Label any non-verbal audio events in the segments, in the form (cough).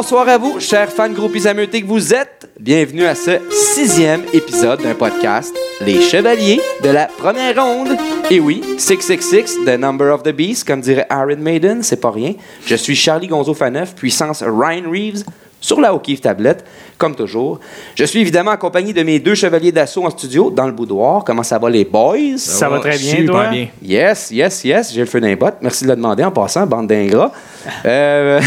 bonsoir à vous, chers fans groupies ameutés que vous êtes. Bienvenue à ce sixième épisode d'un podcast, Les Chevaliers de la Première Ronde. Et oui, 666, The Number of the Beast, comme dirait Aaron Maiden, c'est pas rien. Je suis Charlie Gonzo Faneuf, puissance Ryan Reeves, sur la O'Keefe tablette, comme toujours. Je suis évidemment accompagné de mes deux chevaliers d'assaut en studio, dans le boudoir. Comment ça va, les boys? Ça, va, très bien, super toi? bien. Yes, yes, yes, j'ai le feu d'un bot. Merci de le demander en passant, bande d'ingrats. (laughs) Euh,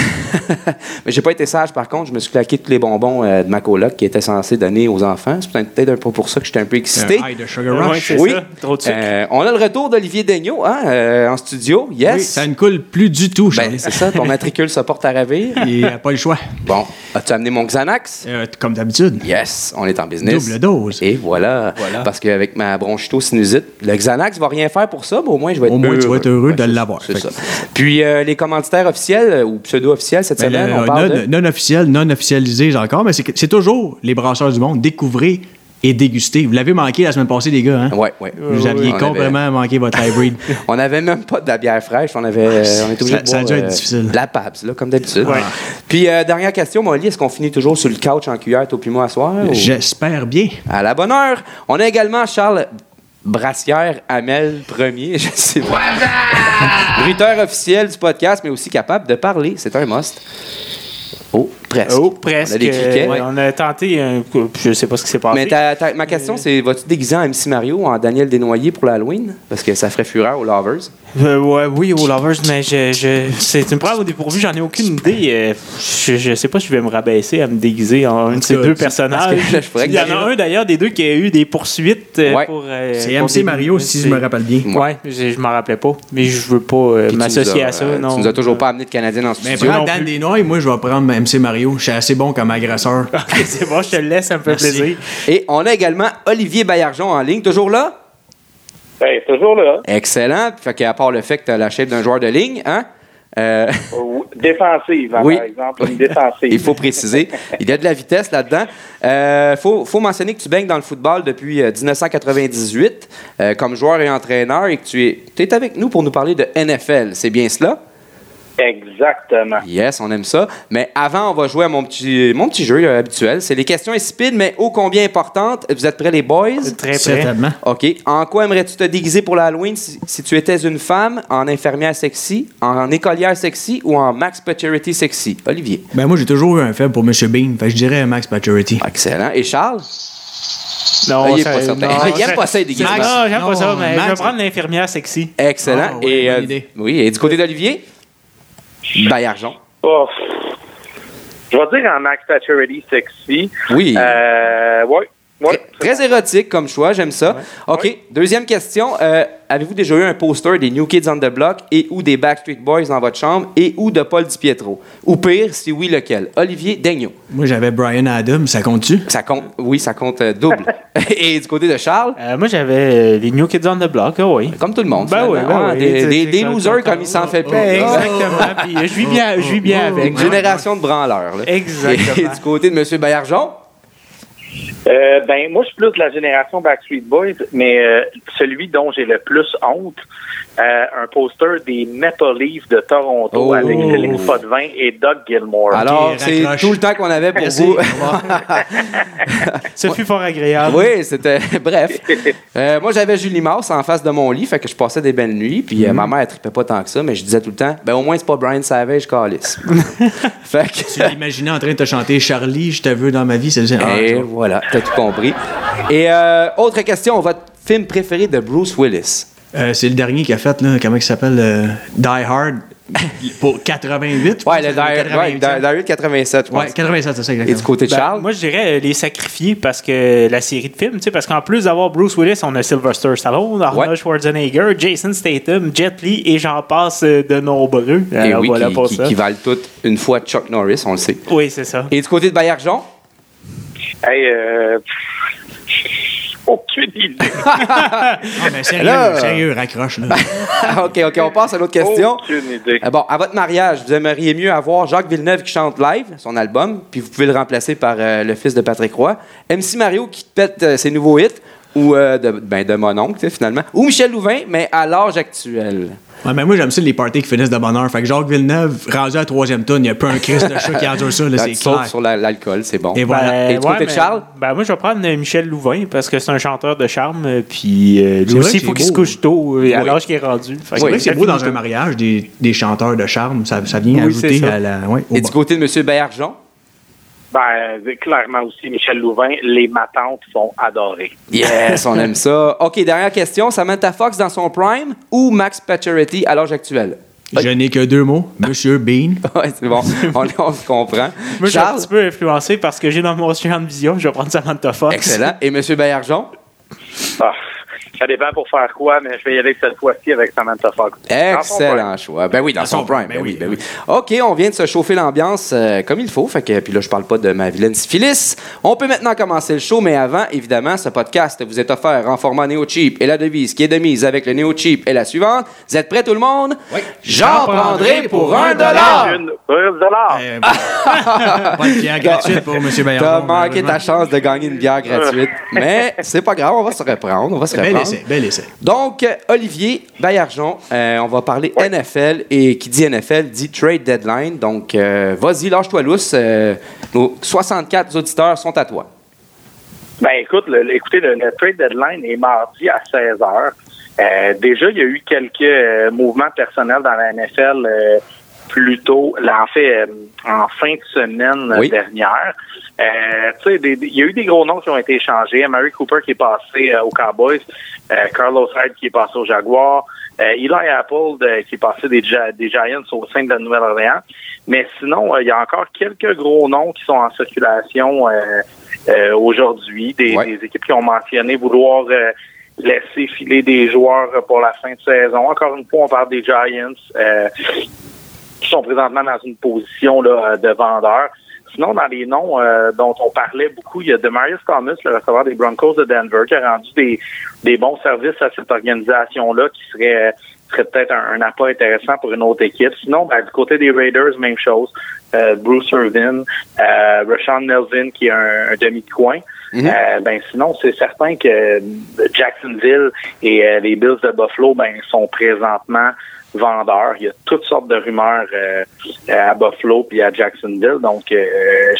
(laughs) mais j'ai pas été sage par contre, je me suis claqué tous les bonbons euh, de ma coloc qui était censé donner aux enfants. C'est peut-être un peu pour ça que j'étais un peu excité. Un high de Sugar Rush. c'est Oui. ça. Trop de sucre. Euh, on a le retour d'Olivier Daigneault hein, euh, en studio. Yes. Oui, ça ne coule plus du tout, Ben, Charlie. c'est ça, ton (laughs) matricule se porte à ravir. Il n'y a pas le choix. Bon, as-tu amené mon Xanax? Euh, comme d'habitude. Yes, on est en business. Double dose. Et voilà. Voilà. Parce qu'avec ma bronchito-sinusite, le Xanax va rien faire pour ça, mais au moins je vais être Au moins, tu vas être heureux de l'avoir. C'est ça. Puis euh, les commanditaires officiels euh, ou pseudo-officiels cette Ben, semaine, le- on parle non, de... non officiel, non officialisé encore, mais c'est toujours les brasseurs du monde. Découvrez et dégustez. Vous l'avez manqué la semaine passée, les gars. Hein? Ouais, ouais. Vous aviez On complètement manqué votre hybrid. (laughs) On n'avait même pas de la bière fraîche, on avait, on était obligé Ça- de ça a dû être euh, difficile. de La Pabst, là, comme d'habitude. Ouais. Puis euh, dernière question, Molly, est-ce qu'on finit toujours sur le couch en cuillère, toi puis moi, à soir? ou- J'espère bien. À la bonne heure. On a également Charles Brassière Amel Premier, (laughs) je sais pas. Bruiteur officiel du podcast, mais aussi capable de parler. C'est un must. Oh, presque. Oh, presque. On a des criquets. Euh, On a tenté un coup. Je sais pas ce qui s'est passé. Mais ta- ta- ma question, c'est vas-tu déguiser en MC Mario ou en Daniel Desnoyers pour l'Halloween? Parce que ça ferait fureur aux Lovers. Euh, ouais, oui, aux Lovers, mais je, je, c'est une preuve au dépourvu, j'en ai aucune idée. Euh, je, je sais pas si je vais me rabaisser à me déguiser en un de ces deux personnages. Il y en a un d'ailleurs des deux qui a eu des poursuites Ouais. pour. euh, C'est MC des- Mario, si je me rappelle bien. Ouais, je, je m'en rappelais pas. Mais je veux pas euh, m'associer à ça. euh, non. Tu nous as toujours pas amené de Canadien en Mais studio. prends non Dan. Desnoyers, moi, je vais prendre MC Mario. Je suis assez bon comme agresseur. (laughs) Ok, c'est bon, je te laisse, ça me fait Merci. plaisir. Et on a également Olivier Baillargeon en ligne, toujours là? Ben, toujours là. Excellent. Fait qu'à part le fait que tu as la shape d'un joueur de ligne, hein? Euh, Défensive, hein, Oui. par exemple. Une défensive. Il faut préciser. Il y a de la vitesse là-dedans. Il faut, faut mentionner que tu baignes dans le football depuis euh, 1998 euh, comme joueur et entraîneur et que tu es, tu es avec nous pour nous parler de NFL. C'est bien cela? Exactement. Yes, on aime ça. Mais avant, on va jouer à mon petit, mon petit jeu euh, habituel. C'est les questions insipides, mais ô combien importantes. Vous êtes prêts, les boys? Très près. Certainement. OK. En quoi aimerais-tu te déguiser pour l'Halloween si, si tu étais une femme, en infirmière sexy, en écolière sexy ou en Max Paturity sexy? Olivier. Ben, moi, j'ai toujours eu un faible pour M. Bean. Fait que je dirais Max Paturity. Excellent. Et Charles? Non, Ah, il est ça- pas certain. non, Il aime pas ça, les déguisements. Non, j'aime pas ça, mais je vais prendre l'infirmière sexy. Excellent. Ah, ouais, et, bonne euh, idée. oui, et du côté d'Olivier? Baillargeon. Oh. Je vais dire en Max Paturity sexy. Oui. Euh, ouais. Ouais. Très, très érotique comme choix, j'aime ça. OK. Deuxième question. Euh, Avez-vous déjà eu un poster des New Kids on the Block et ou des Backstreet Boys dans votre chambre et ou de Paul DiPietro? Ou pire, si oui, lequel? Olivier Daigneault. Moi, j'avais Brian Adams. Ça compte-tu? Ça compte, oui, ça compte euh, double. (laughs) et du côté de Charles? Euh, moi, j'avais les New Kids on the Block, ah oui. Comme tout le monde. Ben oui, ben hein, oui. Des, losers comme il s'en fait Ben, plus. exactement. Puis je vis bien, bien avec. Une génération de branleurs. là. Exactement. Et du côté de M. Baillargeon? Euh, ben, moi, je suis plus de la génération Backstreet Boys, mais euh, celui dont j'ai le plus honte, euh, un poster des Maple Leafs de Toronto Oh. avec Céline Potvin et Doug Gilmore. Alors, c'est tout le temps qu'on avait pour Merci. vous. (laughs) Ce fut fort agréable. oui, c'était. (laughs) Bref. (laughs) Euh, moi, j'avais Julie Mars en face de mon lit, fait que je passais des belles nuits. Puis euh, ma mère, elle trippait pas tant que ça, mais je disais tout le temps, ben au moins, c'est pas Brian Savage, Callis. fait que. Tu l'imaginais en train de te chanter Charlie, je te veux dans ma vie. C'est ah, Et voilà, t'as tout compris. Et euh, autre question, votre film préféré de Bruce Willis? Euh, c'est le dernier qui a fait, là, comment il s'appelle euh, Die Hard? (laughs) Pour 88. je Ouais, le ou Di- ouais, 88. Di- Diary de 87, je pense. Ouais, 87, c'est ça, Et du exactement. côté de Ben, Charles? moi, je dirais euh, les sacrifier parce que la série de films, tu sais, parce qu'en plus d'avoir Bruce Willis, on a Sylvester Stallone, Arnold Ouais. Schwarzenegger, Jason Statham, Jet Li et j'en passe de nombreux. Et Alors, oui, voilà qui, pour qui- ça. qui valent toutes une fois Chuck Norris, on le sait. Oui, c'est ça. Et du côté de Baillargeon? Hey, euh, aucune idée. (laughs) Ah, ben, sérieux, Là- sérieux, raccroche, là. (laughs) OK, OK, on passe à l'autre question. Aucune idée. Euh, bon, à votre mariage, vous aimeriez mieux avoir Jacques Villeneuve qui chante live son album, puis vous pouvez le remplacer par euh, le fils de Patrick Roy, MC Mario qui pète euh, ses nouveaux hits, ou euh, de, ben, de mon oncle, finalement, ou Michel Louvain, mais à l'âge actuel. Ouais, mais moi, j'aime ça les parties qui finissent de bonne heure. Fait que Jacques Villeneuve, rendu à la troisième tonne, il n'y a pas un Christ de chat qui (laughs) endure ça, là, c'est clair. sur la- l'alcool, c'est bon. Et voilà. Ben, Et du côté de mais- Charles? Ben, moi, je vais prendre euh, Michel Louvain parce que c'est un chanteur de charme. euh, Puis euh, lui il faut qu'il se couche tôt euh, à l'âge qu'il est rendu. C'est vrai que c'est beau dans un mariage, des, des chanteurs de charme. Ça, ça vient Oui, ajouter ça. à la. Ouais, Et du côté de M. Bayarjon? Ben, clairement aussi, Michel Louvain, les matantes sont adorées. Yes, on aime ça. (laughs) OK, dernière question. Samantha Fox dans son prime ou Max Pacioretty à l'âge actuel? Je n'ai que deux mots. (laughs) Monsieur Bean. Ouais, c'est bon. (laughs) on, on se comprend. Moi, je suis un petit peu influencé parce que j'ai dans mon champ de vision, je vais prendre Samantha Fox. Excellent. Et M. Bayarjon? Ah, ça dépend pour faire quoi, mais je vais y aller cette fois-ci avec Samantha Fox. Excellent choix. Ben oui, dans, Dans son, son prime. Ben oui, ben oui. OK, on vient de se chauffer l'ambiance euh, comme il faut. Fait que, puis là, je parle pas de ma vilaine syphilis. On peut maintenant commencer le show, mais avant, évidemment, ce podcast vous est offert en format néo-cheap et la devise qui est de mise avec le néo-cheap est la suivante. Vous êtes prêts tout le monde? Oui. J'en prendrai pour un dollar. Une, un dollar. Euh, pas de pierre gratuite pour Monsieur Bayard. T'as manqué ta chance de gagner une bière gratuite. (laughs) Mais c'est pas grave, on va se reprendre. On va se Bel reprendre. essai, bel essai. Donc, Olivier Baillargeon, euh, on va parler NFL et qui dit NFL dit trade deadline. Donc, euh, vas-y, lâche-toi lousse. euh, nos 64 auditeurs sont à toi. Ben écoute, le- écoutez, le, le trade deadline est mardi à 16 heures. Euh, déjà, il y a eu quelques euh, mouvements personnels dans la NFL euh, plus tôt, là, en fait, euh, en fin de semaine Oui. dernière. Euh, il y a eu des gros noms qui ont été échangés. Mary Cooper qui est passé euh, aux Cowboys, euh, Carlos Hyde qui est passé aux Jaguars, euh, Eli Apple de- qui est passé des, Gi- des Giants au sein de la Nouvelle-Orléans. Mais sinon, il y a encore quelques gros noms qui sont en circulation euh, euh, aujourd'hui. Des, Ouais. des équipes qui ont mentionné vouloir laisser filer des joueurs pour la fin de saison. Encore une fois, on parle des Giants euh, qui sont présentement dans une position là, de vendeur. Sinon, dans les noms euh, dont on parlait beaucoup, il y a Demarius Thomas, le receveur des Broncos de Denver, qui a rendu des, des bons services à cette organisation-là, qui serait, serait peut-être un, un appât intéressant pour une autre équipe. Sinon, ben, du côté des Raiders, même chose. Euh, Bruce Irvin, euh, Rashawn Melvin, qui est un, un demi-coin. Mhm. Euh, ben sinon, c'est certain que Jacksonville et euh, les Bills de Buffalo ben, sont présentement vendeurs. Il y a toutes sortes de rumeurs euh, euh, à Buffalo puis à Jacksonville. Donc, euh,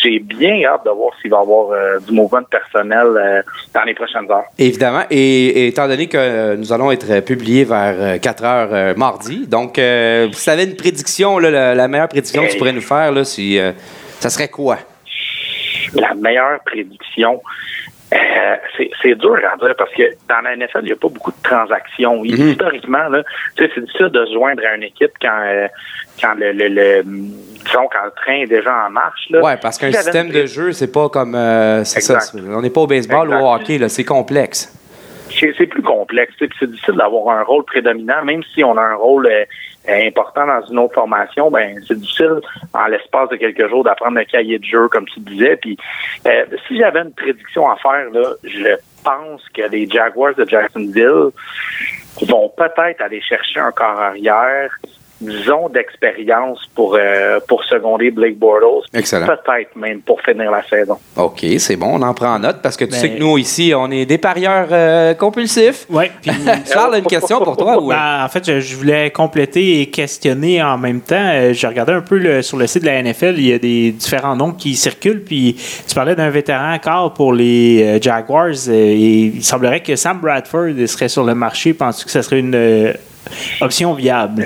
j'ai bien hâte de voir s'il va y avoir euh, du mouvement de personnel euh, dans les prochaines heures. Évidemment. Et, et étant donné que euh, nous allons être publiés vers euh, 4 heures euh, mardi, donc, euh, vous savez une prédiction, là, la, la meilleure prédiction que tu pourrais nous faire, là, si, euh, ça serait quoi? La meilleure prédiction, euh, c'est dur à dire parce que dans la NFL, il n'y a pas beaucoup de transactions. Mhm. Historiquement, c'est difficile de se joindre à une équipe quand, euh, quand le, le, le- disons, quand le train est déjà en marche. Là. Ouais, parce qu'un Si système une de jeu, c'est pas comme. euh, c'est ça. On n'est pas au baseball ou au hockey, c'est complexe. c'est plus complexe. C'est difficile d'avoir un rôle prédominant, même si on a un rôle euh, important dans une autre formation. Ben, c'est difficile en l'espace de quelques jours d'apprendre le cahier de jeu, comme tu disais. Puis, euh, si j'avais une prédiction à faire, là, je pense que les Jaguars de Jacksonville vont peut-être aller chercher un corps arrière, disons d'expérience pour euh, pour seconder Blake Bortles. Excellent. Peut-être même pour finir la saison. OK, c'est bon, on en prend note parce que tu Ben- sais que nous, ici, on est des parieurs euh, compulsifs. Puis (laughs) Charles a une question pour toi? Ben, en fait, je, je voulais compléter et questionner en même temps. Euh, J'ai regardé un peu le- sur le site de la NFL, il y a des différents noms qui circulent. Puis tu parlais d'un vétéran quart pour les euh, Jaguars et il semblerait que Sam Bradford serait sur le marché. Penses-tu que ce serait une euh, option viable?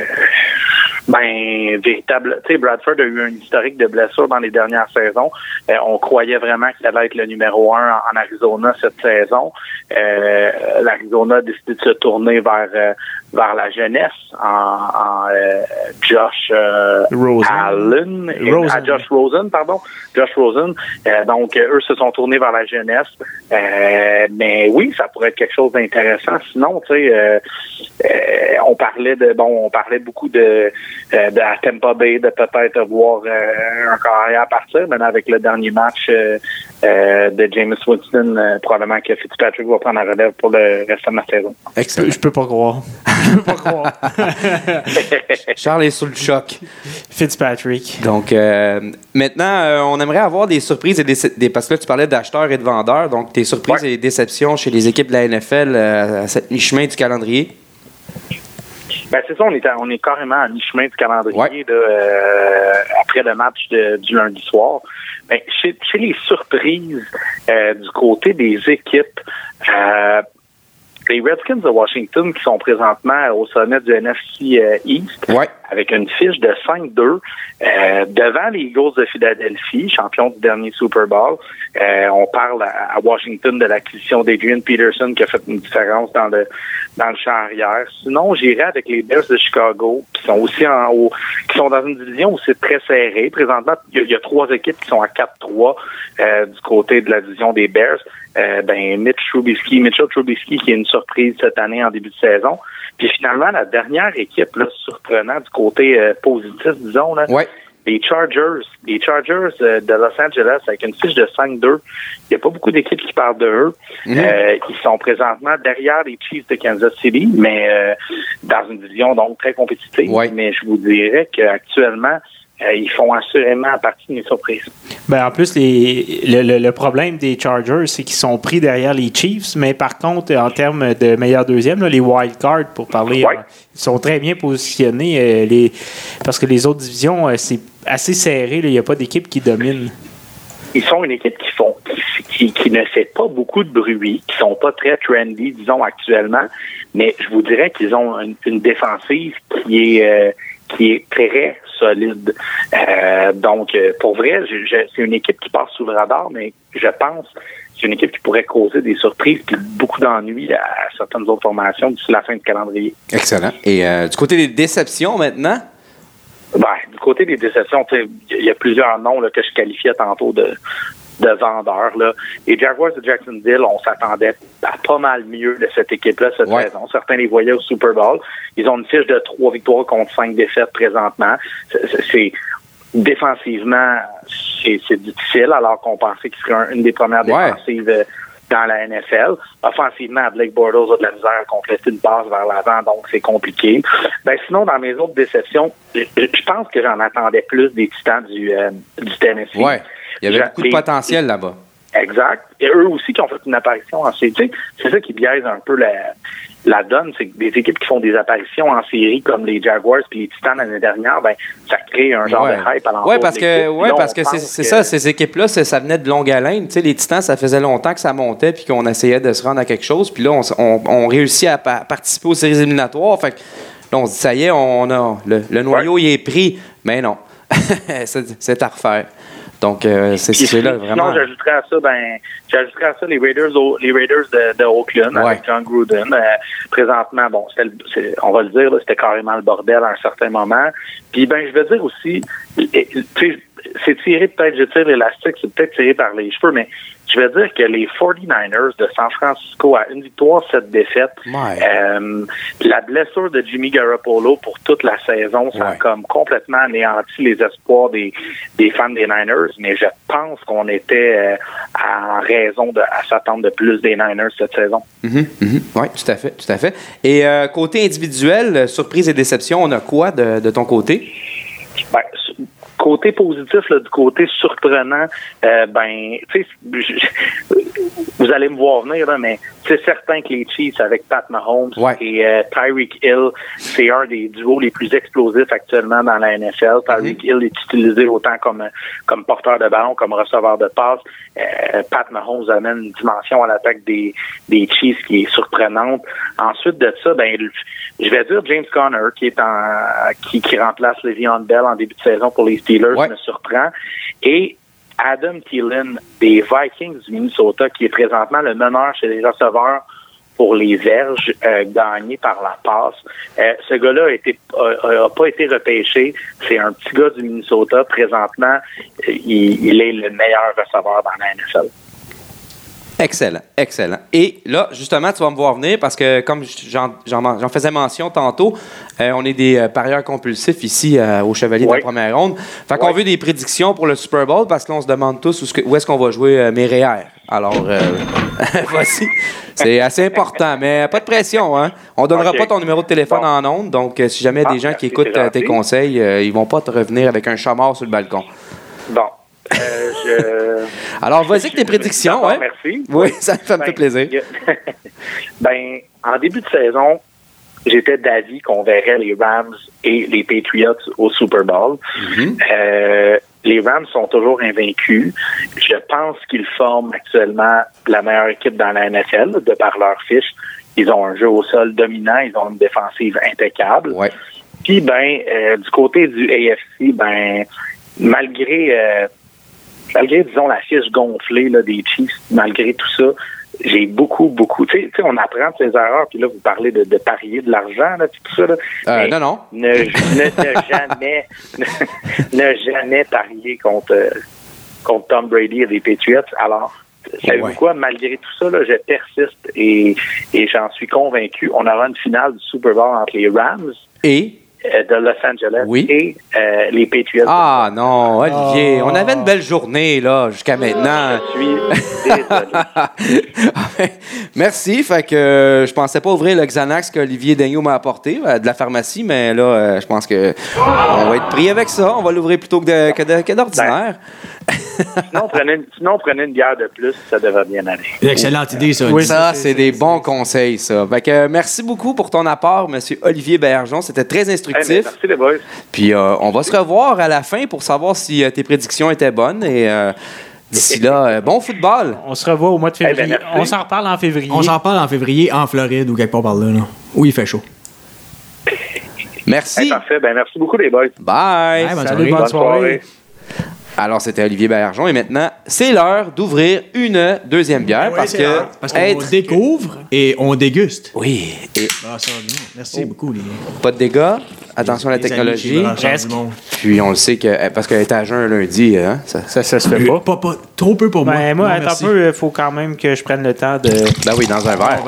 Ben, véritable. Tu sais, Bradford a eu un historique de blessures dans les dernières saisons. Euh, on croyait vraiment qu'il allait être le numéro un en, en Arizona cette saison. Euh, L'Arizona a décidé de se tourner vers euh, vers la jeunesse en, en, euh, Josh euh, Rosen. Allen, et- Rosen. à Josh Rosen, pardon, Josh Rosen. Euh, donc, eux se sont tournés vers la jeunesse. Euh, mais oui, ça pourrait être quelque chose d'intéressant. Sinon, tu sais, euh, euh, on parlait de bon, on parlait beaucoup de, euh, de à Tampa Bay de peut-être voir euh, un carrière partir, mais avec le dernier match euh, euh, de James Winston, euh, probablement que Fitzpatrick va prendre la relève pour le reste de la saison. Je Excellent. peux, je peux pas croire. (laughs) Je peux pas croire. (laughs) Charles est sous le choc. Fitzpatrick. Donc, euh, maintenant, euh, on aimerait avoir des surprises et des, des- Parce que là, tu parlais d'acheteurs et de vendeurs. Donc, tes surprises Ouais. et déceptions chez les équipes de la NFL euh, à cette mi-chemin du calendrier. Ben, c'est ça, on est, à- on est carrément à mi-chemin du calendrier là, euh, après le match de- du lundi soir. Ben, chez, chez les surprises euh, du côté des équipes, euh, les Redskins de Washington qui sont présentement au sommet du NFC euh, East Ouais. Avec une fiche de 5-2 euh, devant les Eagles de Philadelphie, champion du dernier Super Bowl. Euh, on parle à, Washington de l'acquisition d'Adrian Peterson qui a fait une différence dans le dans le champ arrière. Sinon, j'irai avec les Bears de Chicago qui sont aussi en haut, qui sont dans une division où c'est très serré. Présentement, il y, y a trois équipes qui sont à 4-3 euh, du côté de la division des Bears. Euh, ben Mitch Trubisky, Mitchell Trubisky qui est une surprise cette année en début de saison. Puis finalement, la dernière équipe là, surprenant du côté euh, positif, disons, là, Ouais. les Chargers. Les Chargers euh, de Los Angeles avec une fiche de 5-2. Il n'y a pas beaucoup d'équipes qui parlent de eux. Mhm. Euh, ils sont présentement derrière les Chiefs de Kansas City, mais dans une division donc très compétitive. Ouais. Mais je vous dirais qu'actuellement, euh, ils font assurément partie de mes surprises. Ben, en plus, les, le, le- le problème des Chargers, c'est qu'ils sont pris derrière les Chiefs, mais par contre, en termes de meilleur deuxième, là, les wild cards, pour parler, Ouais. euh, ils sont très bien positionnés. euh, les, parce que les autres divisions, c'est assez serré. Il n'y a pas d'équipe qui domine. Ils sont une équipe qui font qui, ne fait pas beaucoup de bruit, qui sont pas très trendy, disons actuellement, mais je vous dirais qu'ils ont une, une défensive qui est qui est très solide. Euh, donc, euh, pour vrai, c'est une équipe qui passe sous le radar, mais je pense que c'est une équipe qui pourrait causer des surprises et beaucoup d'ennuis à, à certaines autres formations d'ici la fin du calendrier. Excellent. Et euh, du côté des déceptions maintenant? Ben, du côté des déceptions, il y a plusieurs noms là, que je qualifiais tantôt de, de vendeurs. Là. Les Jaguars de Jacksonville, on s'attendait à pas mal mieux de cette équipe-là cette Ouais. saison. Certains les voyaient au Super Bowl. Ils ont une fiche de trois victoires contre cinq défaites présentement. C'est- défensivement, c'est difficile, alors qu'on pensait qu'ils seraient un- une des premières Ouais. défensives euh, dans la NFL. Offensivement, Blake Bortles a de la misère à compléter une passe vers l'avant, donc c'est compliqué. Ben, sinon, dans mes autres déceptions, je, je pense que j'en attendais plus des Titans du, euh, du Tennessee. Ouais. Il y avait beaucoup de potentiel là-bas. Exact. Et eux aussi qui ont fait une apparition en série. C'est ça qui biaise un peu la, la donne, c'est que des équipes qui font des apparitions en série comme les Jaguars puis les Titans l'année dernière, ben ça crée un genre ouais. de hype à Ouais, parce que, ouais, parce que c'est ça, ces équipes-là, ça venait de longue haleine. Les Titans, ça faisait longtemps que ça montait puis qu'on essayait de se rendre à quelque chose. Puis là, on, on, on réussit à pa- participer aux séries éliminatoires. Fait là, on se dit, ça y est, on a le, le noyau, il est pris. Mais non, (laughs) c'est à refaire. Donc, euh, c'est Puis c'est là sinon, vraiment. j'ajouterais à ça, ben, j'ajouterais à ça les Raiders, au- les Raiders de, de Oakland Ouais. avec John Gruden. Euh, présentement, bon, le- c'est- on va le dire, là, c'était carrément le bordel à un certain moment. Puis, ben, je veux dire aussi, tu sais, c'est tiré peut-être, je tire l'élastique, c'est peut-être tiré par les cheveux, mais je veux dire que les 49ers de San Francisco à une victoire, cette défaite, Ouais. euh, la blessure de Jimmy Garoppolo pour toute la saison, ça a comme complètement anéanti les espoirs des, des fans des Niners, mais je pense qu'on était euh, en raison de à s'attendre de plus des Niners cette saison. Mhm, mhm. Oui, tout à fait, tout à fait. Et euh, côté individuel, euh, surprise et déception, on a quoi de, de ton côté? Ben, côté positif, là, du côté surprenant, euh, ben, tu sais, je- vous allez me voir venir, là, mais c'est certain que les Chiefs avec Pat Mahomes Ouais. et euh, Tyreek Hill, c'est un des duos les plus explosifs actuellement dans la NFL. Tyreek Hill est utilisé autant comme comme porteur de ballon, comme receveur de passe. Euh, Pat Mahomes amène une dimension à l'attaque des, des Chiefs qui est surprenante. Ensuite de ça, ben, je vais dire James Conner qui est en qui, qui remplace Le'Veon Bell en début de saison pour les Steelers Ouais. me surprend. Et Adam Thielen des Vikings du Minnesota, qui est présentement le meneur chez les receveurs pour les verges euh, gagnées par la passe. Euh, ce gars-là a été a, a pas été repêché. C'est un petit gars du Minnesota. Présentement, euh, il, il est le meilleur receveur dans la NFL. Excellent, excellent. Et là, justement, tu vas me voir venir parce que, comme j'en faisais mention tantôt, euh, on est des euh, parieurs compulsifs ici euh, au Chevalier de la première ronde. Fait qu'on veut des prédictions pour le Super Bowl parce que là, on se demande tous où, est-ce qu'on va jouer mes REER. Alors, (laughs) voici. C'est assez important, mais pas de pression. Hein? On donnera Ok. pas ton numéro de téléphone Bon. en ondes, donc si jamais Ah, des gens qui écoutent tes conseils, ils vont pas te revenir avec un chamard sur le balcon. Bon. Euh, je... Alors, vas-y avec tes prédictions. Ouais. Merci. Oui, ça, ça me fait Ben, plaisir. (laughs) ben, en début de saison, j'étais d'avis qu'on verrait les Rams et les Patriots au Super Bowl. Euh, les Rams sont toujours invaincus. Je pense qu'ils forment actuellement la meilleure équipe dans la NFL de par leur fiche. Ils ont un jeu au sol dominant, ils ont une défensive impeccable. Ouais. Puis ben euh, du côté du AFC, ben malgré euh, malgré disons la fiche gonflée là, des Chiefs, malgré tout ça, j'ai beaucoup beaucoup. Tu sais, on apprend de ses erreurs. Puis là, vous parlez de, de parier de l'argent là, tout ça. Là. Euh, non, non. Ne, ne, ne jamais (laughs) ne, ne jamais parier contre euh, contre Tom Brady et les Patriots. Alors Savez-vous Ouais. quoi? Malgré tout ça, là, je persiste et, et j'en suis convaincu. On aura une finale du Super Bowl entre les Rams Et? Euh, de Los Angeles Oui. et euh, les Patriots. Ah non, Olivier, Oh. on avait une belle journée là jusqu'à maintenant. Je suis (laughs) désolé. Merci. Fait que euh, je pensais pas ouvrir le Xanax qu'Olivier Daigneault m'a apporté euh, de la pharmacie, mais là, euh, je pense que on va être pris avec ça. On va l'ouvrir plutôt que d'ordinaire. sinon, prenez une, sinon, prenez une bière de plus, ça devrait bien aller. Une excellente idée, ça. Oui, ça, c'est- des bons conseils, ça. Fait que, euh, merci beaucoup pour ton apport, Monsieur Olivier Bergeron. C'était très Eh, merci les boys. Puis euh, on va se revoir à la fin pour savoir si euh, tes prédictions étaient bonnes. Et euh, d'ici là, euh, bon football. On se revoit au mois de Eh ben, février. on s'en reparle en février. On s'en parle en février en Floride ou quelque part par là, là, où il fait chaud. Eh, Merci. parfait. Ben, merci beaucoup les boys. Bye. Bye, bonne Salut, soirée. bonne Bonne soirée. Alors, c'était Olivier Bergeron. Et maintenant, c'est l'heure d'ouvrir une deuxième bière parce que. Parce qu'on être- découvre et on déguste. Oui. Et Ah, ça. Merci beaucoup, les pas de dégâts. Attention à la technologie. Presque. Puis on le sait que euh, parce qu'elle est à jeun un lundi, hein, ça- Ça, ça se fait Euh, pas. Pas, pas, trop peu pour moi. Ben, moi, Non, attends un peu, il faut quand même que je prenne le temps de. Ben oui, dans un verre.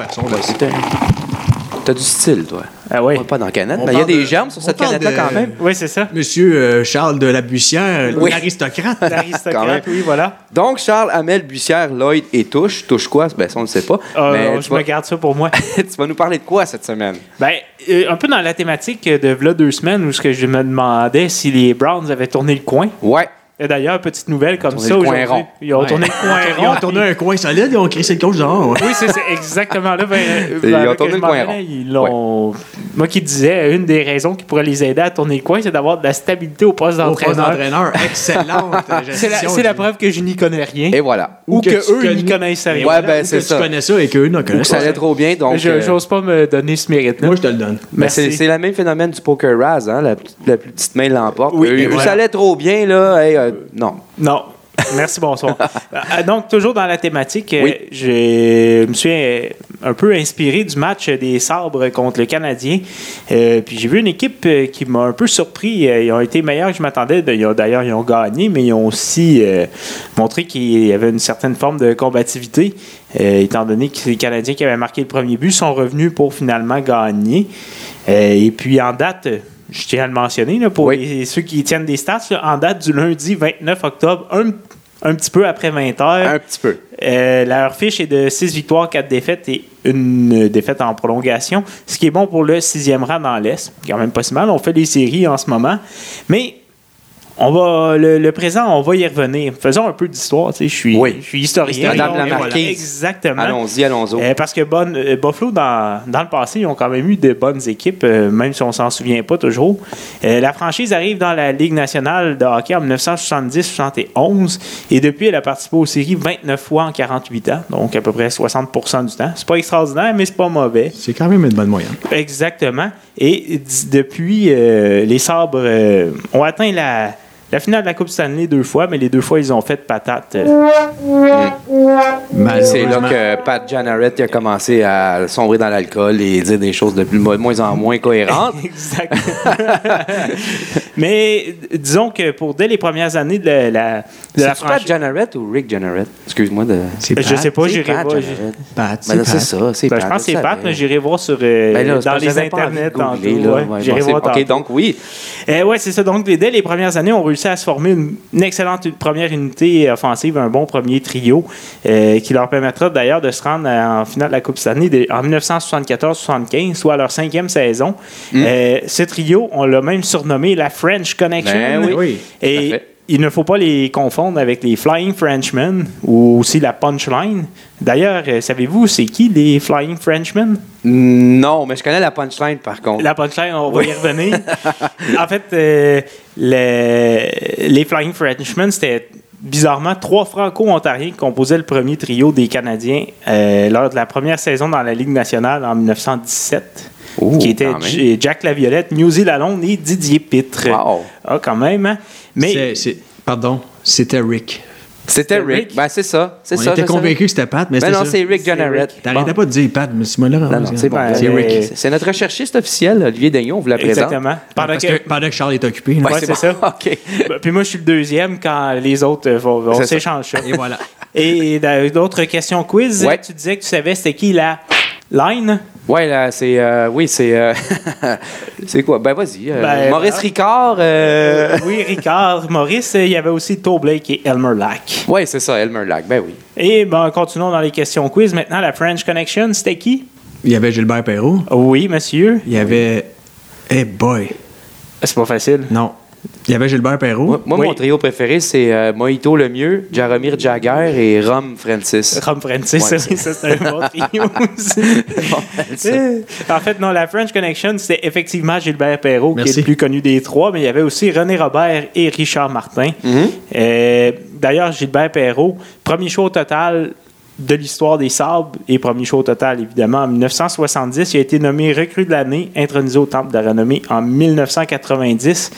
T'as du style, toi. Ah oui. Pas dans la canette. On mais Il y a des de- germes sur cette canette-là quand même. Oui, c'est ça. Monsieur euh, Charles de la Bussière, Oui. l'aristocrate. (laughs) L'aristocrate, oui, voilà. Donc, Charles, Amel, Bussière, Lloyd et Touche. Touche quoi? Ben, ça, on ne le sait pas. Euh, mais je me vas, garde ça pour moi. (laughs) tu vas nous parler de quoi cette semaine? Ben, euh, un peu dans la thématique de là deux semaines où ce que je me demandais si les Browns avaient tourné le coin. Ouais. Et d'ailleurs, petite nouvelle comme Tourné ça le coin aujourd'hui. rond. Ils ont tourné le coin Ils rond. ont tourné un coin solide, ils ont crissé le coach dehors. Oui, c'est exactement là. Ben, Ils ont tourné le coin rond. Ils l'ont. Moi qui disais, une des raisons qui pourrait les aider à tourner le coin, c'est d'avoir de la stabilité au poste Au poste d'entraîneur. d'entraîneur, excellente (laughs) C'est la, preuve que je n'y connais rien. Et voilà. ou ou que, que tu eux, ils n'y connais- connaissent rien. Ouais, Ou ben, que c'est tu ça. connais ça et qu'eux ne connaissent ça pas. allait trop bien, donc. Je euh, J'ose pas me donner ce mérite-là. Moi, je te le donne. ben, c'est le même phénomène du poker Raz, hein? La, plus petite main l'emporte. Oui, voilà. ça allait trop bien, là. Euh, non. Non. (laughs) Merci, bonsoir. Euh, Donc, toujours dans la thématique, euh, Oui. je me suis euh, un peu inspiré du match des Sabres contre le Canadien. Euh, puis j'ai vu une équipe euh, qui m'a un peu surpris. Euh, Ils ont été meilleurs que je m'attendais. D'ailleurs, ils ont gagné, mais ils ont aussi euh, montré qu'il y avait une certaine forme de combativité. euh, étant donné que les Canadiens qui avaient marqué le premier but sont revenus pour finalement gagner. Euh, et puis en date, euh, je tiens à le mentionner, là, pour Oui. les- ceux qui tiennent des stats, là, en date du lundi 29 octobre, un, un petit peu après 20 heures, Un petit peu. euh, leur fiche est de 6 victoires, 4 défaites et une défaite en prolongation, ce qui est bon pour le sixième rang dans l'Est. Quand même pas si mal. On fait des séries en ce moment. Mais on va, le, le présent, on va y revenir. Faisons un peu d'histoire. tu sais, Je suis, Oui. je suis historien. Madame la Et voilà. Marquise. Exactement. Allons-y, allons-y. Euh, parce que bonne, euh, Buffalo, dans, dans le passé, ils ont quand même eu de bonnes équipes, euh, même si on s'en souvient pas toujours. Euh, la franchise arrive dans la Ligue nationale de hockey en 1970-71 et depuis, elle a participé aux séries 29 fois en 48 ans, donc à peu près 60% du temps. C'est pas extraordinaire, mais c'est pas mauvais. C'est quand même une bonne moyenne. Exactement. Et depuis, euh, les Sabres euh, ont atteint la, la finale de la Coupe Stanley deux fois, mais les deux fois, ils ont fait patate. euh, C'est là que Pat Janaret a commencé à sombrer dans l'alcool et dire des choses de plus, de moins en moins cohérentes. (laughs) Exact. (laughs) Mais disons que pour dès les premières années de la, la- de la Pat. Janaret ou Rick Janaret? Excuse-moi de. C'est Je sais pas, j'irai Pat voir. Janaret. Pat, Ben c'est Pat. ça, c'est Ben, Pat. je pense que c'est je Pat, mais j'irai voir sur, euh, Ben là, dans les pas internets ouais. Ouais, J'irai voir OK, donc oui. Euh, ouais, c'est ça. Donc, dès les premières années, on réussit à se former une, une excellente première unité offensive, un bon premier trio, euh, qui leur permettra d'ailleurs de se rendre à- en finale de la Coupe Stanley de- en 1974-75, soit à leur cinquième saison. Mm. Euh, ce trio, on l'a même surnommé la French Connection. Ben oui. Oui. Et. Il ne faut pas les confondre avec les Flying Frenchmen ou aussi la Punchline. D'ailleurs, euh, savez-vous c'est qui les Flying Frenchmen? Non, mais je connais la punchline par contre. La punchline, on va y revenir. (laughs) en fait, euh, le- les Flying Frenchmen, c'était bizarrement trois franco-ontariens qui composaient le premier trio des Canadiens euh, lors de la première saison dans la Ligue nationale en 1917. Ouh, qui. J- Jack Laviolette, Newsy Lalonde et Didier Pitre. Wow. Ah, quand même, hein? Mais C'est- c'est- Pardon, c'était Rick. C'était Rick. Rick? Ben, c'est ça. C'est On ça. était convaincus que c'était Pat, mais Ben c'était non, ça. c'est Rick. Rick. T'arrêtais Bon. pas de dire Pat, mais c'est moi là. Non, non, c'est bon. C'est euh, Rick. C'est notre recherchiste officiel, Olivier Daignon, on vous la présente. exactement. Pendant Parce que- que pendant que Charles est occupé. là. Ouais, c'est bon. ça. (laughs) OK. Ben, Puis moi, je suis le deuxième quand les autres euh, vont, vont s'échanger ça. Et voilà. Et dans d'autres questions quiz, Ouais. tu disais que tu savais c'était qui la line? Ouais, là, c'est. euh, oui, c'est. euh, (laughs) c'est quoi? Ben, vas-y. euh, Ben, Maurice voilà. Ricard. euh, (laughs) Oui, Ricard, Maurice, il y avait aussi Toe Blake et Elmer Lack. Ouais, c'est ça, Elmer Lack. Ben oui. Et ben, continuons dans les questions quiz. Maintenant, la French Connection, c'était qui? Il y avait Gilbert Perrault. Oui, monsieur. Il y avait. Hey boy. C'est pas facile. Non. Il y avait Gilbert Perrault. Moi, moi, Oui. mon trio préféré, c'est euh, Mojito le mieux, Jaromir Jagger et Rom Francis. Rom Francis, Ouais, oui, ça c'est un bon trio (laughs) aussi. Euh, en fait, non, la French Connection, c'était effectivement Gilbert Perrault qui est le plus connu des trois, mais il y avait aussi René Robert et Richard Martin. Euh, D'ailleurs, Gilbert Perrault, premier show au total de l'histoire des Sabres et premier show au total, évidemment, en 1970. Il a été nommé recrue de l'année, intronisé au Temple de la Renommée en 1990.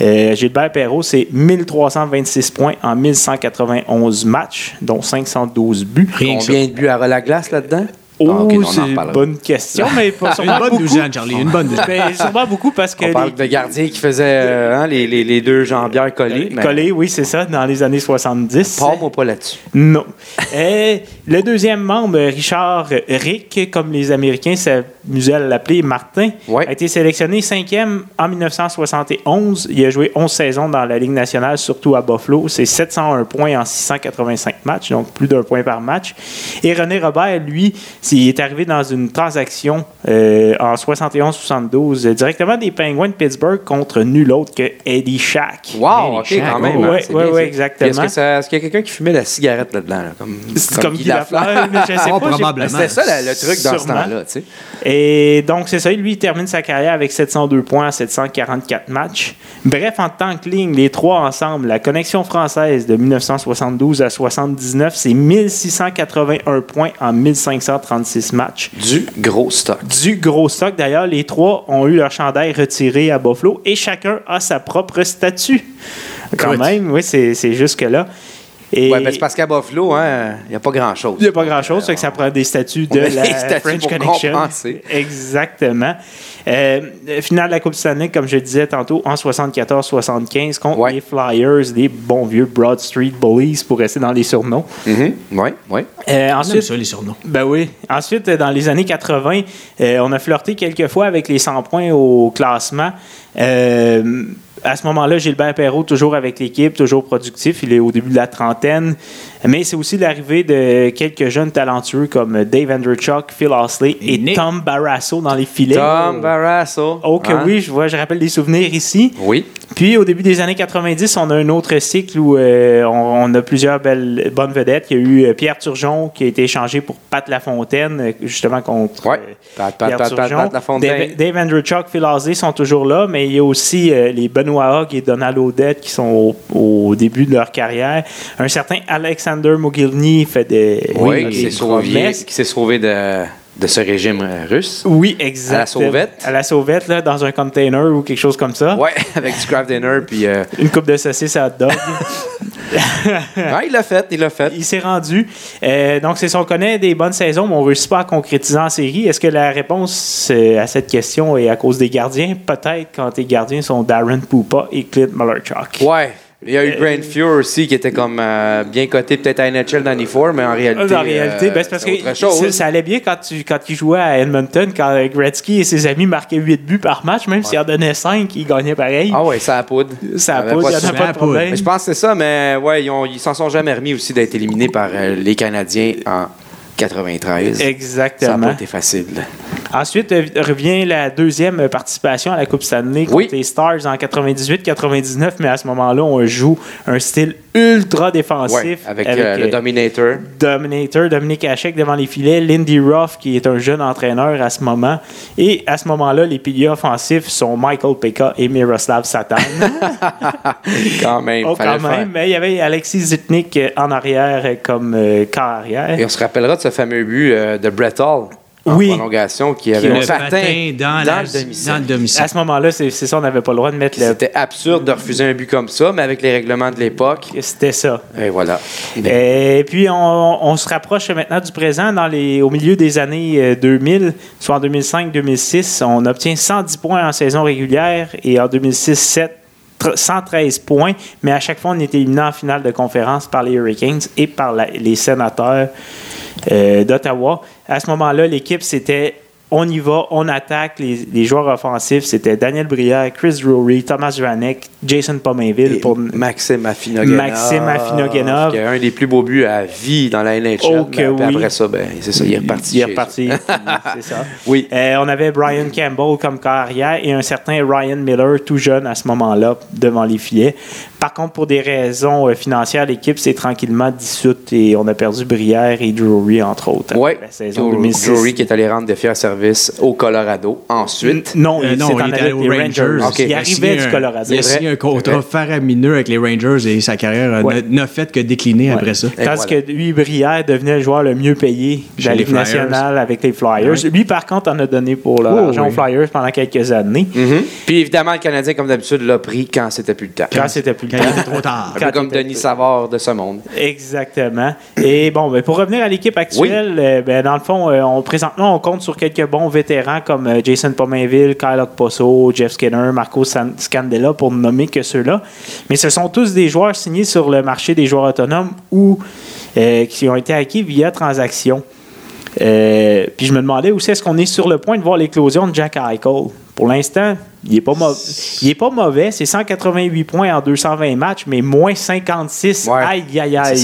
Euh, Gilbert Perrault, c'est 1326 points en 1191 matchs, dont 512 buts. Rien que ça. Combien de buts à la glace là-dedans? Oh, Ah, ok, on en c'est une bonne question, mais pas Une sûrement bonne beaucoup. douzaine, Charlie. Une bonne. Mais sûrement beaucoup parce que On parle les- de gardiens qui faisaient euh, hein, les, les- les deux jambières collées. mais collés, oui, c'est ça, dans les années 70. Parle-moi pas là-dessus. Non. Et le deuxième membre, Richard Rick, comme les Américains s'amusaient à l'appeler, Martin, Ouais. a été sélectionné cinquième en 1971. Il a joué 11 saisons dans la Ligue nationale, surtout à Buffalo. C'est 701 points en 685 matchs, donc plus d'un point par match. Et René Robert, lui, il est arrivé dans une transaction euh, en 71-72, euh, directement des Penguins de Pittsburgh contre nul autre que Eddie Shack. Wow, ok, Shaq, quand même. oh, hein, ouais, ouais, c'est- exactement. Est-ce que ça- est-ce qu'il y a quelqu'un qui fumait la cigarette là-dedans? là, comme, (laughs) C'est comme Guy Lafleur, je sais Oh, pas. j'ai- probablement. C'était ça le, le truc dans ce temps-là, tu sais. Et donc, c'est ça. Lui, il termine sa carrière avec 702 points en 744 matchs. Bref, en tant que ligne, les trois ensemble, la connexion française de 1972 à 79, c'est 1681 points en 1536 matchs. Du gros stock. Du gros stock. D'ailleurs, les trois ont eu leur chandail retiré à Buffalo et chacun a sa propre statue. Quand même, oui, c'est jusque-là. Et Ouais, ben c'est parce qu'à Buffalo, hein, il n'y a pas grand-chose. il n'y a pas grand-chose, fait que ça prend des statuts de la French Connection. compenser. Exactement. Euh, finale de la Coupe Stanley, comme je disais tantôt, en 74-75 contre Ouais. les Flyers, des bons vieux Broad Street Bullies pour rester dans les surnoms. Oui, oui. Euh, ensuite, ça, les surnoms. ben oui. Ensuite, dans les années 80, euh, on a flirté quelques fois avec les 100 points au classement. Euh, à ce moment-là, Gilbert Perrault, toujours avec l'équipe, toujours productif. Il est au début de la trentaine. Mais c'est aussi l'arrivée de quelques jeunes talentueux comme Dave Andrechuk, Phil Osley et. Tom Barrasso dans les filets. Tom Barrasso. Oh que hein? oui, je vois, je rappelle des souvenirs ici. Oui. Puis au début des années 90, on a un autre cycle où euh, on, on a plusieurs belles, bonnes vedettes. Il y a eu euh, Pierre Turgeon qui a été échangé pour Pat Lafontaine, euh, justement contre Ouais. Pat, Pat, Pierre Pat, Turgeon. Pat Lafontaine. Dave, Dave Andrechuk, Phil Ozzy sont toujours là, mais il y a aussi euh, les Benoît Hogg et Donald Odette qui sont au, au début de leur carrière. Un certain Alexander Mogilny fait des, Oui, des qui s'est sauvé, de, de ce régime euh, russe. Oui, exact. À la sauvette. À la sauvette, là, dans un container ou quelque chose comme ça. Ouais, (laughs) avec du craft dinner, puis... euh, (laughs) Une coupe de saucisses à hot dog. ouais, (laughs) il l'a fait, il l'a fait. Il s'est rendu. Euh, donc, c'est ça, on connaît des bonnes saisons, mais on veut pas concrétiser en série. Est-ce que la réponse à cette question est à cause des gardiens? Peut-être quand tes gardiens sont Darren Poupa et Clint Mullerchuk. Ouais. Il y a eu Euh, Grand Fuhr aussi qui était comme euh, bien coté peut-être à NHL dans les fours, mais en réalité. En réalité, euh, ben, c'est parce c'est que ça, allait bien quand, tu, quand il jouait à Edmonton, quand Gretzky et ses amis marquaient 8 buts par match, même s'il en donnait 5, ils gagnaient pareil. Ah ouais, ça a poudre. ça a pas il n'y en a pas de problème. Mais je pense que c'est ça, mais ouais, ils, s'en sont jamais remis aussi d'être éliminés par euh, les Canadiens en 93. Ça n'a Exactement. pas été facile. Ensuite euh, revient la deuxième participation à la Coupe Stanley contre Oui. les Stars en 98-99, mais à ce moment-là, on joue un style ultra défensif Ouais, avec, euh, le Dominator. Dominator, Dominique Hachek devant les filets, Lindy Ruff qui est un jeune entraîneur à ce moment. Et à ce moment-là, les piliers offensifs sont Michael Pekka et Miroslav Satan. (laughs) Quand même. oh, quand faire. même, mais il y avait Alexis Zitnik euh, en arrière euh, comme euh, quart arrière. Et on se rappellera de ce fameux but euh, de Brett Hall en Oui. prolongation qui avait Le un patin dans, dans la- le domicile. dans le domicile. À ce moment-là, c'est ça, on n'avait pas le droit de mettre le. C'était absurde de refuser un but comme ça, mais avec les règlements de l'époque, C'était ça. et voilà. Et puis, on, on se rapproche maintenant du présent. Dans les, au milieu des années euh, 2000, soit en 2005-2006, on obtient 110 points en saison régulière et en 2006-7, 113 points, mais à chaque fois, on est éliminé en finale de conférence par les Hurricanes et par la- les sénateurs euh, d'Ottawa. À ce moment-là, l'équipe, c'était on y va, on attaque. Les, les joueurs offensifs, c'était Daniel Brière, Chris Drury, Thomas Vanek, Jason Pomainville Et pour Maxime Afinogenov. Maxime Afinogenov. Qui a un des plus beaux buts à vie dans la NHL. Oh que puis oui. Après ça, ben, c'est ça, il est reparti. Il est reparti. (laughs) c'est ça. Oui. Euh, on avait Brian Campbell comme carrière et un certain Ryan Miller, tout jeune à ce moment-là, devant les filets. Par contre, pour des raisons euh, financières, l'équipe s'est tranquillement dissoute et on a perdu Brière et Drury, entre autres. Oui, après La saison 2006. Drury qui est allé rendre de fiers services au Colorado. Ensuite, Non, Euh, il non, s'est il était allé aux Rangers. Il Il a arrivait signé du un- Colorado. Il a signé un contrat faramineux avec les Rangers et sa carrière Ouais. n'a- fait que décliner Ouais. après ça. Tandis voilà. que lui, Brière devenait le joueur le mieux payé de la Ligue nationale avec les Flyers. Lui, par contre, en a donné pour l'argent oui. aux Flyers pendant quelques années. Mhm. Puis évidemment, le Canadien, comme d'habitude, l'a pris quand c'était plus le temps. Quand c'était plus le Quand il temps. était trop tard. Un peu comme Denis Savard de ce monde. Exactement. Et bon, ben, pour revenir à l'équipe actuelle, euh, ben, dans le fond, euh, on, présentement, on compte sur quelques bons vétérans comme euh, Jason Pomainville, Kyle Posso, Jeff Skinner, Marco Scandella, pour ne nommer que ceux-là. Mais ce sont tous des joueurs signés sur le marché des joueurs autonomes ou euh, qui ont été acquis via transaction. Euh, puis je me demandais aussi, est-ce qu'on est sur le point de voir l'éclosion de Jack Eichel? Pour l'instant, il n'est pas, mau- il est pas mauvais. C'est 188 points en 220 matchs, mais moins 56. Ouais. Aïe, aïe, aïe.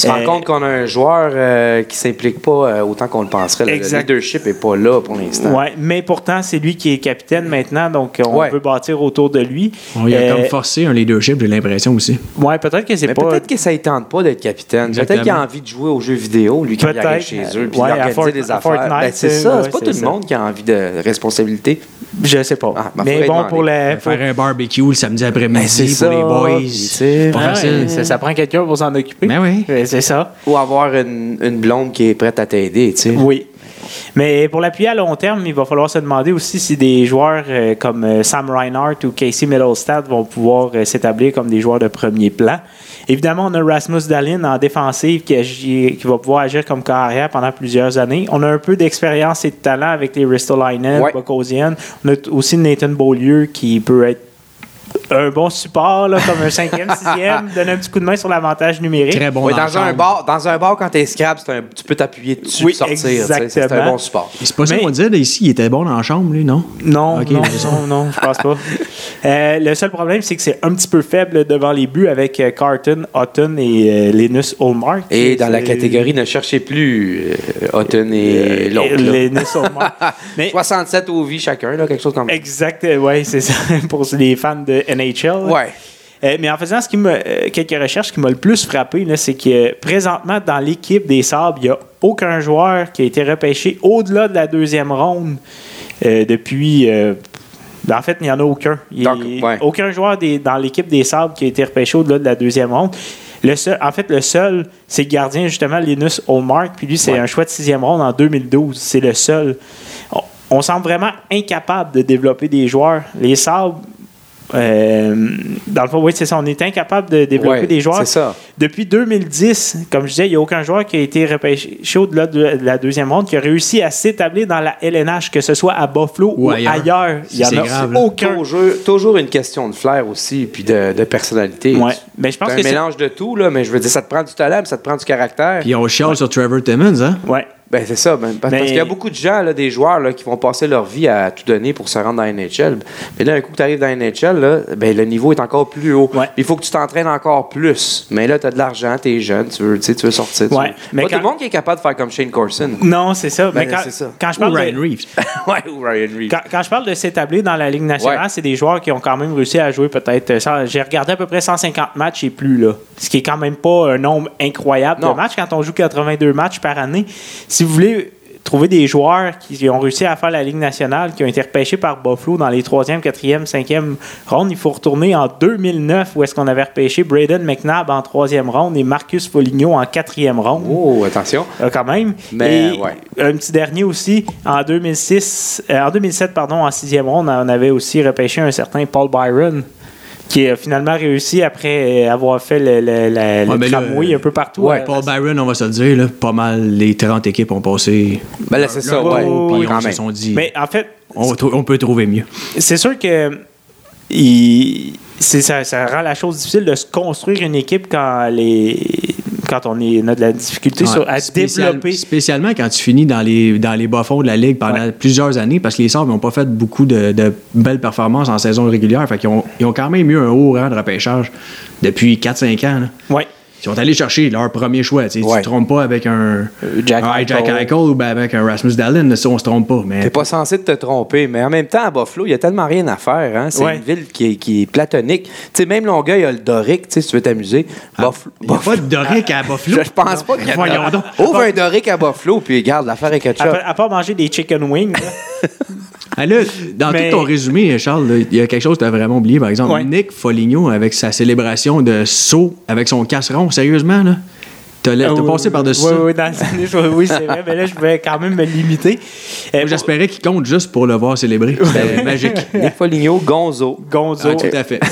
Se rend Euh, compte qu'on a un joueur euh, qui s'implique pas euh, autant qu'on le penserait. Le- leadership n'est pas là pour l'instant. Ouais, mais pourtant, c'est lui qui est capitaine maintenant, donc on Ouais. peut bâtir autour de lui. On y a Euh, comme forcé un leadership, j'ai l'impression aussi. ouais, peut-être que c'est pas. peut-être que ça ne tente pas d'être capitaine. Peut-être qu'il a envie de jouer aux jeux vidéo, lui, quand il Peut-être. arrive chez eux, puis Ouais, à d'organiser des affaires. Fortnite, Ben, c'est euh, ça, ouais, c'est pas tout le monde qui a envie de responsabilité. Je sais pas. Ah, mais bon, pour la. pour- Faire un barbecue le samedi après-midi Ben, c'est pour ça. les boys. Sais, Pas Ah ouais, facile. ça, ça prend quelqu'un pour s'en occuper. Ben oui. C'est ça. Ou avoir une, une blonde qui est prête à t'aider, tu sais. Oui. Mais pour l'appuyer à long terme, il va falloir se demander aussi si des joueurs euh, comme euh, Sam Reinhardt ou Casey Middlestad vont pouvoir euh, s'établir comme des joueurs de premier plan. Évidemment, on a Rasmus Dahlin en défensive qui, agit- qui va pouvoir agir comme carrière pendant plusieurs années. On a un peu d'expérience et de talent avec les Ristolainen, Ouais. Bokosian. On a aussi Nathan Beaulieu qui peut être un bon support, là, comme un cinquième, sixième, donner un petit coup de main sur l'avantage numérique. Très bon dans un bar, dans un bar, quand t'es scrap, c'est un- tu peux t'appuyer dessus Oui, et sortir. C'est un bon support. C'est pas ça Mais- qu'on disait, ici, il était bon dans la chambre, lui, non? Non, non, non, non, je pense pas. Euh, le seul problème, c'est que c'est un petit peu faible devant les buts avec euh, Carton, Houghton et euh, Linus Olmark. Et dans la catégorie, ne cherchez plus euh, Houghton et l'autre. Linus. (laughs) Mais 67 au vie chacun, là, quelque chose comme ça. exact, euh, ouais, c'est ça (laughs) pour les fans de NHL. Ouais. Euh, mais en faisant ce qui me, euh, quelques recherches, ce qui m'a le plus frappé, c'est que présentement, dans l'équipe des Sabres, il n'y a aucun joueur qui a été repêché au-delà de la deuxième ronde euh, depuis. ben, en fait, il n'y en a aucun. Il- Donc, ouais. Aucun joueur des- dans l'équipe des Sabres qui a été repêché au-delà de la deuxième ronde. Le seul, en fait, le seul, c'est le gardien, justement, Linus Olmark. Puis lui, c'est Ouais. un choix de sixième ronde en 2012. C'est le seul. On, on semble vraiment incapable de développer des joueurs. Les Sabres, euh, dans le fond, oui, c'est ça. On est incapable de développer Ouais, des joueurs. C'est ça. Depuis 2010, comme je disais, il n'y a aucun joueur qui a été repêché au-delà de la deuxième ronde qui a réussi à s'établir dans la LNH, que ce soit à Buffalo ou, Ou ailleurs. ailleurs. Il n'y en a grave, aucun. Toujours, toujours une question de flair aussi, puis de, de personnalité. Ouais. Mais je pense que un mélange de tout, là, mais je veux dire, ça te prend du talent, ça te prend du caractère. Puis on chiale sur Trevor Timmons, hein? Ouais. Ben, c'est ça. ben, parce Mais- qu'il y a beaucoup de gens, là, des joueurs là, qui vont passer leur vie à tout donner pour se rendre dans la NHL. Mais là, un coup que tu arrives dans la NHL, là, ben, le niveau est encore plus haut. Ouais. Il faut que tu t'entraînes encore plus. Mais là, tu as de l'argent, tu es jeune, tu veux, tu veux sortir. tu Ouais. veux- Mais Pas quand- tout le monde qui est capable de faire comme Shane Corson. Non, c'est ça. mais Ben, quand, c'est ça. quand je Ou parle de- Ryan Reeves. (laughs) ouais, ou Ryan Reeves. Quand, quand je parle de s'établir dans la Ligue nationale, Ouais. c'est des joueurs qui ont quand même réussi à jouer peut-être. euh, J'ai regardé à peu près 150 matchs et plus, là. Ce qui est quand même pas un nombre incroyable Non. de matchs quand on joue 82 matchs par année. Si vous voulez trouver des joueurs qui ont réussi à faire la Ligue nationale, qui ont été repêchés par Buffalo dans les 3e, 4e, 5e rondes, il faut retourner en 2009 où est-ce qu'on avait repêché Braden McNabb en 3e ronde et Marcus Foligno en 4e ronde. Oh, attention. Euh, quand même. Mais, Et ouais. un petit dernier aussi, en 2006, euh, en 2007, pardon, en sixième ronde, on avait aussi repêché un certain Paul Byron qui a finalement réussi après euh, avoir fait le, le, le- le Ouais, mais là, tramway un peu partout. Ouais, Euh, Paul Byron, on va se le dire, là, pas mal les 30 équipes ont passé. Ben là, c'est ça, ouais. puis on se sont dit, Mais en fait, on, peut trouver mieux. c'est sûr que il- c'est- ça, ça rend la chose difficile de se construire une équipe quand les quand on, est, on a de la difficulté sur, à spécial- développer. Spécialement quand tu finis dans les, dans les bas-fonds de la Ligue pendant Ouais. plusieurs années, parce que les Sabres n'ont pas fait beaucoup de, de belles performances en saison régulière. Fait qu'ils ont, ils ont quand même eu un haut rang de repêchage depuis 4-5 ans. là. Ils sont allés chercher leur premier choix. tu Ouais. te trompes pas avec un, Euh, Jack un Jack Eichel. Ou ben avec un Rasmus Dallin. Ça, on se trompe pas. Mais T'es pas censé te tromper, mais en même temps, à Buffalo, il y a tellement rien à faire. Hein? C'est Ouais. une ville qui est, qui est platonique. Tu sais, même Longueuil a le Doric, tu sais, si tu veux t'amuser. Buffalo- il n'y a pas de Doric à (laughs) Buffalo. Je pense pas qu'il y a Voyons donc. Ouvre un Doric à Buffalo, puis garde l'affaire avec ketchup. À, à part manger des chicken wings. (laughs) Ah, là, dans Mais- tout ton résumé, Charles, il y a quelque chose que tu as vraiment oublié. Par exemple, Ouais. Nick Foligno avec sa célébration de saut avec son casseron. Sérieusement, là? T'as Ah, passé par-dessus oui, ça? Oui, dans le tennis, oui, oui, c'est vrai. Mais là, je vais quand même me limiter. Euh, Moi, J'espérais qu'il compte juste pour le voir célébrer. C'était magique. (laughs) Nick Foligno, Gonzo. Gonzo. Ah, tout à fait. (laughs)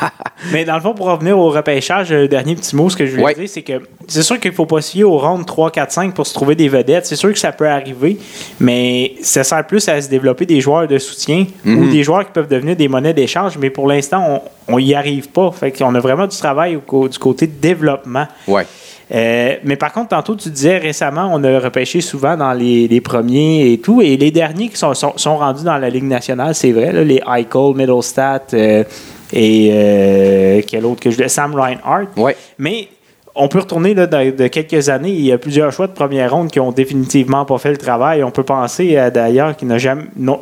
(laughs) Mais dans le fond, pour revenir au repêchage, le dernier petit mot, ce que je voulais Ouais. dire, c'est que c'est sûr qu'il ne faut pas se fier aux rondes 3, 4, 5 pour se trouver des vedettes. C'est sûr que ça peut arriver, mais ça sert plus à se développer des joueurs de soutien ou des joueurs qui peuvent devenir des monnaies d'échange. Mais pour l'instant, on n'y arrive pas. Fait qu'on a vraiment du travail au du côté de développement. Ouais. Euh, mais par contre, tantôt, tu disais récemment, on a repêché souvent dans les, les premiers et tout. Et les derniers qui sont, sont, sont rendus dans la Ligue nationale, c'est vrai, là, les Eichel, Middlestat euh, et euh, quel autre que je Sam Reinhardt. Ouais. Mais on peut retourner là, de, de quelques années. Il y a plusieurs choix de première ronde qui ont définitivement pas fait le travail. On peut penser à, d'ailleurs que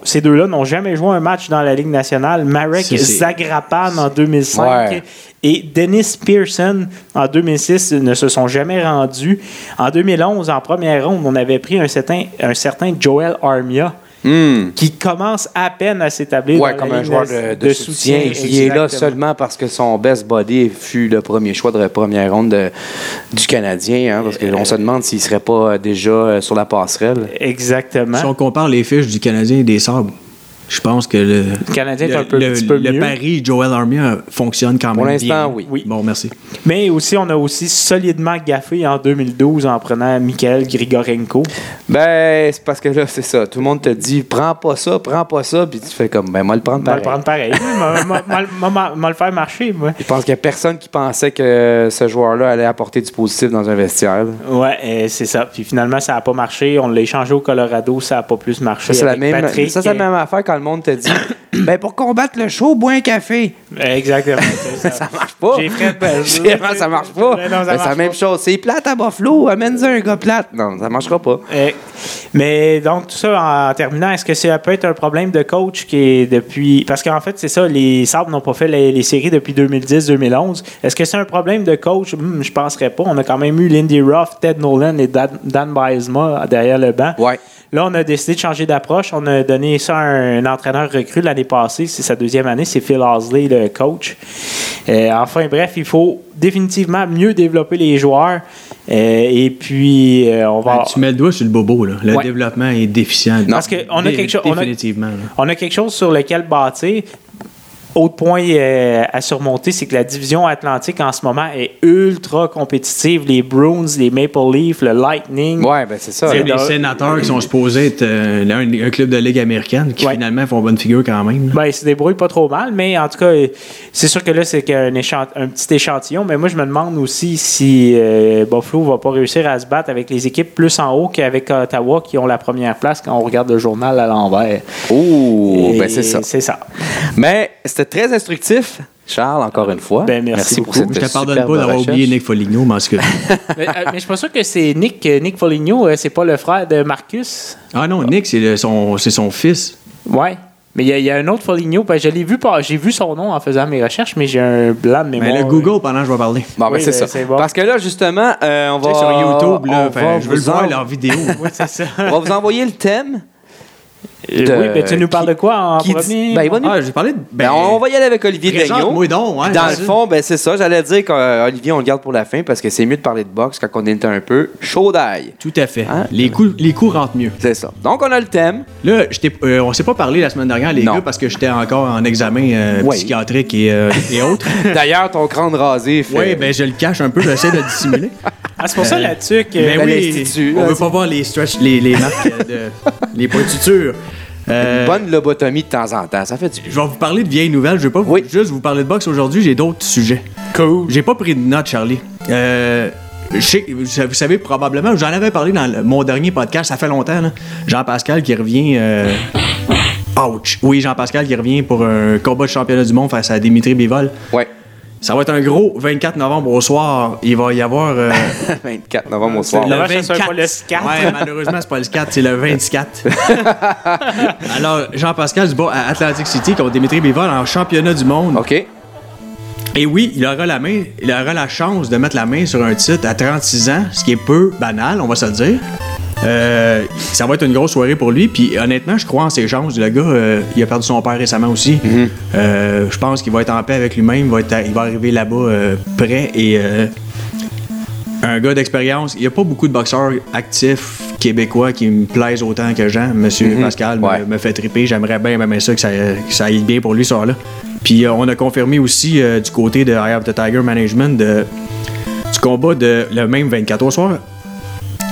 ces deux-là n'ont jamais joué un match dans la Ligue nationale. Marek Zagrapan en 2005 Ouais. et Dennis Pearson en 2006 ne se sont jamais rendus. En 2011, en première ronde, on avait pris un certain, un certain Joel Armia Hmm. qui commence à peine à s'établir Ouais, comme un joueur de, de soutien, qui est là seulement parce que son best body fut le premier choix de la première ronde de- du Canadien. hein, parce qu'on se demande s'il serait pas déjà euh, sur la passerelle. Exactement. Si on compare les fiches du Canadien et des Sabres, je pense que le, Le Canadien est le, un peu, le- petit peu le mieux. pari Joel Armia fonctionne quand même Pour l'instant, oui. Oui. Bon, merci. Mais aussi, on a aussi solidement gaffé en 2012 en prenant Mikhail Grigorenko. Ben, c'est parce que là, c'est ça. Tout le monde te dit, prends pas ça, prends pas ça, puis tu fais comme, ben, moi, le prendre On va le pareil. prendre pareil. M'a le faire marcher, moi. Je pense qu'il n'y a personne qui pensait que ce joueur-là allait apporter du positif dans un vestiaire. là. Ouais, euh, c'est ça. Puis finalement, ça n'a pas marché. On l'a échangé au Colorado, ça n'a pas plus marché. Ça, c'est la avec même, Patrick. ça, c'est la même affaire quand le monde te dit, (coughs) ben, pour combattre le chaud, bois un café. Euh, Exactement. c'est (laughs) Ça marche pas. J'ai fait ben, (laughs) ça marche pas. Ben non, ça Ben, c'est la même pas. chose. C'est plate à Buffalo, amène-y un gars plate. Non, ça marchera pas. Euh, mais donc, tout ça en terminant, est-ce que ça peut être un problème de coach qui est depuis. Parce qu'en fait, c'est ça, les Sabres n'ont pas fait les, les séries depuis 2010-2011. Est-ce que c'est un problème de coach? Hmm, Je penserais pas. On a quand même eu Lindy Ruff, Ted Nolan et Dan, Dan derrière le banc. Ouais. Là, on a décidé de changer d'approche. On a donné ça à un, entraîneur recru l'année passée. C'est sa deuxième année. C'est Phil Osley, le coach. Euh, enfin, bref, il faut définitivement mieux développer les joueurs. Euh, et puis, euh, on va. Ben, Tu mets le doigt sur le bobo. Là. Le Ouais. développement est déficient. Parce qu'on a quelque chose. on a-. On a quelque chose sur lequel bâtir. Autre point euh, à surmonter, c'est que la division Atlantique en ce moment est ultra compétitive. Les Bruins, les Maple Leafs, le Lightning. Ouais, ben c'est ça. Il y a des sénateurs qui sont supposés être euh, un, un club de ligue américaine qui Ouais. finalement font bonne figure quand même. Ben, ils se débrouillent pas trop mal, mais en tout cas, c'est sûr que là, c'est qu'un échant- un petit échantillon. Mais moi, je me demande aussi si euh, Buffalo va pas réussir à se battre avec les équipes plus en haut qu'avec Ottawa qui ont la première place quand on regarde le journal à l'envers. Ouh, Et ben c'est ça. C'est ça. Mais c'était très instructif, Charles, encore une fois. Ben, merci pour beaucoup. cette Je te pardonne pas d'avoir oublié Nick Foligno, mais en cas- (laughs) mais, euh, mais je suis pas sûr que c'est Nick, euh, Nick Foligno, euh, c'est pas le frère de Marcus. Ah non, Nick, c'est son, c'est son fils. Ouais. Mais il y, a- il y a un autre Foligno. Ben, je l'ai vu, j'ai vu son nom en faisant mes recherches, mais j'ai un blanc de mémoire. Mais le Google pendant que je vais parler. Bon, ben Oui, c'est ben, ça. bon. Parce que là, justement, euh, on va. sur YouTube, là, on fait, va je veux le voir en- leur vidéo. (laughs) Oui, c'est ça. On va vous envoyer le thème. Euh, De- oui, ben, tu nous parles qui- de quoi en qui dit- premier? Ben, il va nous- Ah, j'ai parlé de. Ben, on va y aller avec Olivier Daigneault. Ouais, Dans le fond, ben c'est ça. J'allais dire qu'Olivier, on le garde pour la fin parce que c'est mieux de parler de boxe quand on est un peu chaud d'ail. Tout à fait. Hein? Les, coups, les coups rentrent mieux. C'est ça. Donc, on a le thème. Là, euh, on s'est pas parlé la semaine dernière, les Non. gars, parce que j'étais encore en examen euh, psychiatrique et, euh, et autres. (laughs) D'ailleurs, ton crâne rasé fait. Oui, ben je le cache un peu, j'essaie de le dissimuler. Ah, c'est pour ça là-dessus que. Ben Ben, oui, on veut pas voir les stretch, les, les marques de. les pointitures. Euh, Une bonne lobotomie de temps en temps. Ça fait du bien. Je vais vous parler de vieilles nouvelles. Je vais pas vous- Oui. juste vous parler de boxe aujourd'hui. J'ai d'autres sujets. Cool. J'ai pas pris de notes, Charlie. Euh, sais- vous savez- vous savez probablement, j'en avais parlé dans le- mon dernier podcast, ça fait longtemps. là. Jean-Pascal qui revient. euh, Ouch! Oui, Jean-Pascal qui revient pour un combat de championnat du monde face à Dimitri Bivol. Ouais. Ça va être un gros 24 novembre au soir. Il va y avoir. euh, (laughs) 24 novembre au soir. le- Dommage que ce soit pas le 4. Ouais, malheureusement, c'est pas le 4, c'est le 24. (laughs) Alors, Jean-Pascal bat à Atlantic City contre Dimitri Bivol en championnat du monde. OK. Et oui, il aura la main, il aura la chance de mettre la main sur un titre à 36 ans, ce qui est peu banal, on va se le dire. Euh, ça va être une grosse soirée pour lui. Puis honnêtement, je crois en ses chances. Le gars, euh, il a perdu son père récemment aussi. Euh, je pense qu'il va être en paix avec lui-même. Il va, être- il va arriver là-bas prêt et un gars d'expérience. Il n'y a pas beaucoup de boxeurs actifs québécois qui me plaisent autant que Jean. Monsieur Pascal me- Ouais. me, fait triper. J'aimerais bien ça, que ça, que ça aille bien pour lui ce soir-là. Puis on a confirmé aussi du côté de I Have the Tiger Management de- du combat de le même 24 au soir.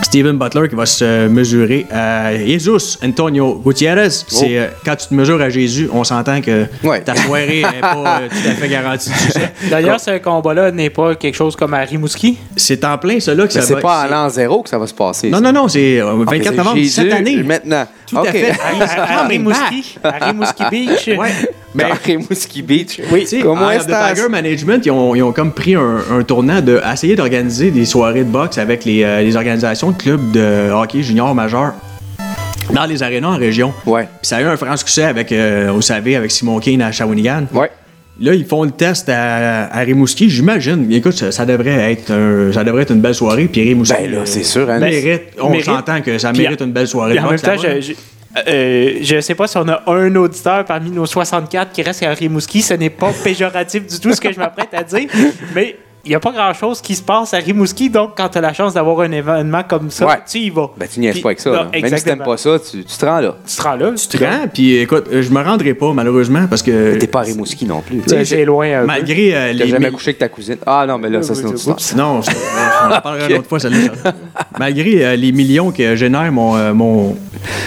Steven Butler qui va se mesurer à Jesus Antonio Gutiérrez. C'est euh, quand tu te mesures à Jésus, on s'entend que Ouais. ta soirée n'est pas euh, tout à fait garantie de succès. (laughs) D'ailleurs, ce combat-là n'est pas quelque chose comme à Rimouski? C'est en plein cela que Mais ça c'est va. pas à c'est- l'an zéro que ça va se passer. Non, ça. non, non, c'est euh, 24 Ok, c'est novembre cette année. Maintenant. Tout à OK. fait. À, à Rimouski. À Rimouski Beach. Ouais. Mais (laughs) Rimouski Beach. Oui, Comment Tiger Management, ils ont, ils ont comme pris un, un tournant de essayer d'organiser des soirées de boxe avec les, euh, les organisations de clubs de hockey junior majeur dans les arénas en région. Ouais. Puis ça a eu un franc succès avec, euh, vous savez, avec Simon Kane à Shawinigan. Ouais. Là, ils font le test à, à Rimouski. J'imagine, écoute, ça, ça devrait être un- ça devrait être une belle soirée. Puis Rimouski, Ben là, c'est sûr, hein. mérite, on s'entend que ça mérite une belle soirée en même temps, je, je, euh, je sais pas si on a un auditeur parmi nos 64 qui reste à Rimouski. Ce n'est pas (laughs) péjoratif du tout ce que je m'apprête à dire. Mais il n'y a pas grand-chose qui se passe à Rimouski. Donc, quand tu as la chance d'avoir un événement comme ça, Ouais. tu y vas. Ben, tu Puis- pas avec ça. non. Même si t'aimes exactement. pas ça, tu, tu te rends là. Tu te rends là. Tu te rends, puis écoute, euh, je me rendrai pas, malheureusement, parce que. T'es pas à Rimouski non plus. C'est loin un peu. Malgré euh, T'as les. jamais mi- couché avec ta cousine. Ah non, mais là, ça, c'est une autre histoire. Non, je- on en parlera une (laughs) autre fois, celle-là. Malgré euh, les millions que génère mon, euh, mon,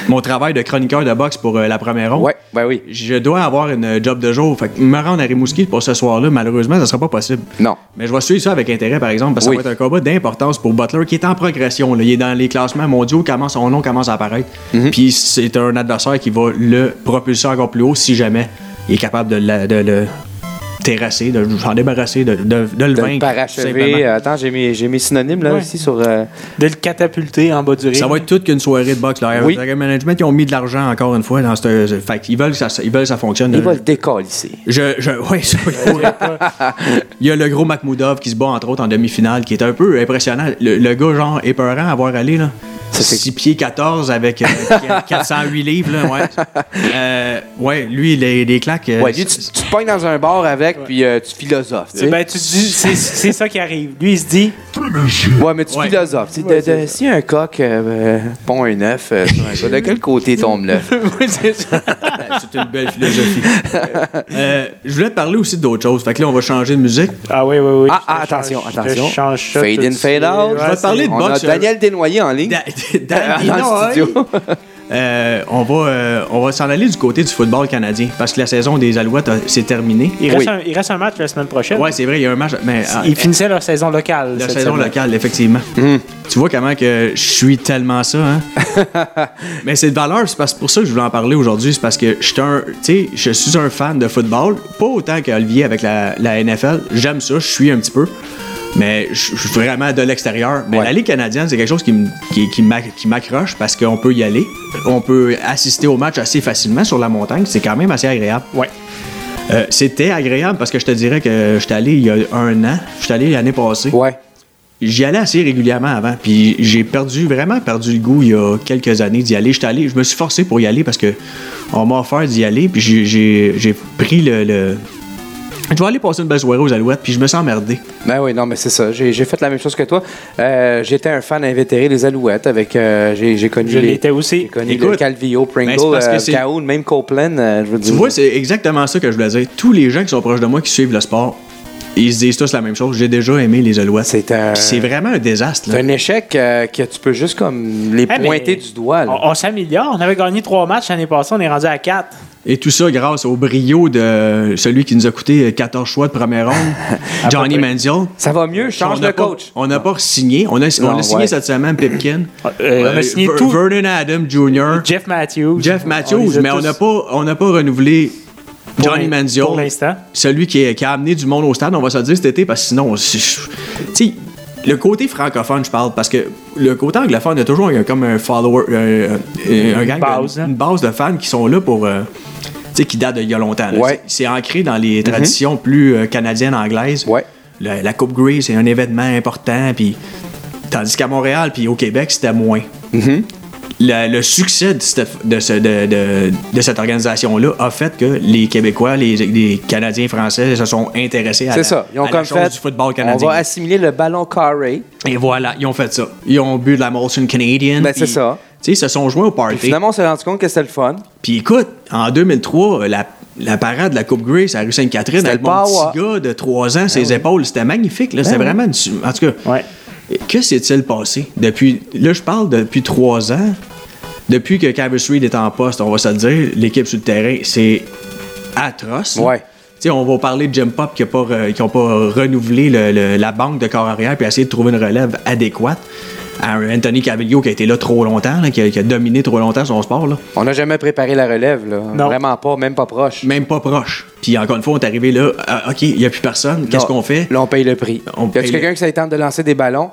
mon travail de chroniqueur de boxe pour euh, la première ronde, Ouais, ben oui. je dois avoir une job de jour. Fait que me rendre à Rimouski pour ce soir-là, malheureusement, ça sera pas possible. Non. Mais je vais suivre ça avec intérêt, par exemple, parce que Oui. ça va être un combat d'importance pour Butler qui est en progression. là. Il est dans les classements mondiaux, comment son nom commence à apparaître. Mhm. Puis c'est un adversaire qui va le propulser encore plus haut si jamais il est capable de, la- de le terrasser, de s'en débarrasser, de, de- de le De vaincre. le parachever. Euh, Attends, j'ai mes, j'ai mes synonymes là Ouais. aussi sur. euh, De le catapulter en bas du ring. Ça va être toute qu'une soirée de boxe. Là. Oui. Le management, ils ont mis de l'argent encore une fois dans cette. Fait qu'ils veulent que ça, ils veulent que ça fonctionne. Il va le décalisser. Je, je, (laughs) ouais, ça, il faut- Il y a le gros Makhmoudov qui se bat entre autres en demi-finale, qui est un peu impressionnant. Le, le gars, genre, épeurant à voir aller, là. Ça, c'est- 6 pieds 14 avec euh, (laughs) 408 livres, là, ouais. Euh, ouais, lui, les, les claques. euh, Ouais, lui, tu, tu te pognes dans un bar avec, puis euh, tu philosophes. tu sais. Ben, tu te dis, c'est c'est ça qui arrive. Lui, il se dit, Ouais, mais tu Ouais. philosophes. tu sais, de- de- Si un coq euh, euh, pond un œuf, euh, (laughs) de quel côté tombe l'œuf? (laughs) Oui, c'est ça. C'est une belle philosophie. Euh, je voulais te parler aussi d'autres choses. Fait que là, on va changer de musique. Ah oui, oui, oui. Ah, ah, te attention, change- attention. change ça Fade in, de fade out. Ouais, Je vais te parler de On a boxe. Daniel Desnoyers en ligne. Da- (laughs) Dans Dan le studio. Euh, on va, euh, on va s'en aller du côté du football canadien parce que la saison des Alouettes s'est terminée. Il reste, Oui. un, il reste un match la semaine prochaine. Ouais, c'est vrai, il y a un match. Mais, ah, Ils finissaient leur saison locale. La cette saison semaine. locale, effectivement. Tu vois comment que je suis tellement ça, hein? (laughs) Mais c'est de valeur, c'est parce- pour ça que je voulais en parler aujourd'hui. C'est parce que je suis un, tu sais, je suis un fan de football, pas autant qu'Olivier avec la, la NFL. J'aime ça, je suis un petit peu. Mais je suis vraiment de l'extérieur. Mais Ouais. la Ligue canadienne, c'est quelque chose qui, qui, qui m'ac- qui m'accroche parce qu'on peut y aller. On peut assister au match assez facilement sur la montagne. C'est quand même assez agréable. Ouais. Euh, C'était agréable parce que je te dirais que j'étais allé il y a un an. J'étais allé l'année passée. Ouais. J'y allais assez régulièrement avant, puis j'ai perdu, vraiment perdu le goût il y a quelques années d'y aller. J'étais allé, je me suis forcé pour y aller parce que on m'a offert d'y aller, puis j'ai- pris le, le- Je vais aller passer une belle soirée aux Alouettes, puis je me sens emmerdé. Ben oui, non, mais c'est ça. J'ai fait la même chose que toi. Euh, J'étais un fan invétéré des Alouettes avec. euh, J'ai connu. Je l'étais aussi. J'ai connu Écoute, le Calvillo, ben, Pringle, euh, Cahoon, même Copeland. euh, je veux Tu dire. vois, c'est exactement ça que je voulais dire. Tous les gens qui sont proches de moi qui suivent le sport, ils se disent tous la même chose. J'ai déjà aimé les Alouettes. C'est un- Puis C'est vraiment un désastre. C'est un échec euh, que tu peux juste comme les Eh, pointer du doigt. là. On, on s'améliore. On avait gagné trois matchs l'année passée. On est rendu à quatre. Et tout ça grâce au brio de celui qui nous a coûté 14 choix de première ronde, (laughs) Johnny. Manziel. Ça va mieux, change de pas- coach. on n'a pas signé. On a, on signé cette semaine Pipkin. (coughs) Euh, on a signé Ver- tout. Vernon Adam Jr. Jeff Matthews. Jeff Matthews, mais on n'a pas, on n'a pas renouvelé Johnny Manziel. Pour l'instant. Celui qui, est- qui a amené du monde au stade, on va se le dire cet été, parce que sinon, tu sais, le côté francophone, je parle, parce que le côté anglophone, il y a toujours un- comme un follower, euh, euh, un gang de- base, hein. une base de fans qui sont là pour. euh, tu sais, qui date d'il y a longtemps. Ouais. C'est ancré dans les traditions plus euh, canadiennes, anglaises. Ouais. La, la Coupe Grey, c'est un événement important, puis tandis qu'à Montréal puis au Québec, c'était moins. Mm-hmm. Le, le succès de cette, de ce- de- de- de cette organisation-là a fait que les Québécois, les, les Canadiens français se sont intéressés à, la, ça. Ils ont à la comme chose fait. du football on canadien. va assimiler le ballon carré. Et voilà, ils ont fait ça. Ils ont bu de la Molson Canadian. Ben, c'est ça. Ils se sont joints au party. Finalement, on s'est rendu compte que c'était le fun. Puis écoute, en 2003, la, la parade de la Coupe Grey, c'est à rue Sainte-Catherine, C'était avec mon petit gars de 3 ans, ses épaules, c'était magnifique. là. C'était Ben oui. vraiment... une En tout cas, Ouais. Que s'est-il passé? Depuis... Là, je parle depuis 3 ans. Depuis que Cavis Reed est en poste, on va se le dire, l'équipe sur le terrain, c'est atroce. Ouais. On va parler de Jim Pop qui n'ont pas renouvelé le- le- la banque de corps arrière puis essayer de trouver une relève adéquate. À un Anthony Cavillio qui a été là trop longtemps, là, qui, a, qui a dominé trop longtemps son sport. Là. On n'a jamais préparé la relève, là. Non. Vraiment pas, même pas proche. Même pas proche. Puis encore une fois, on est arrivé là, ah, OK, il n'y a plus personne, qu'est-ce qu'on fait? Là, on paye le prix. On y a-tu paye quelqu'un qui s'est tente de lancer des ballons?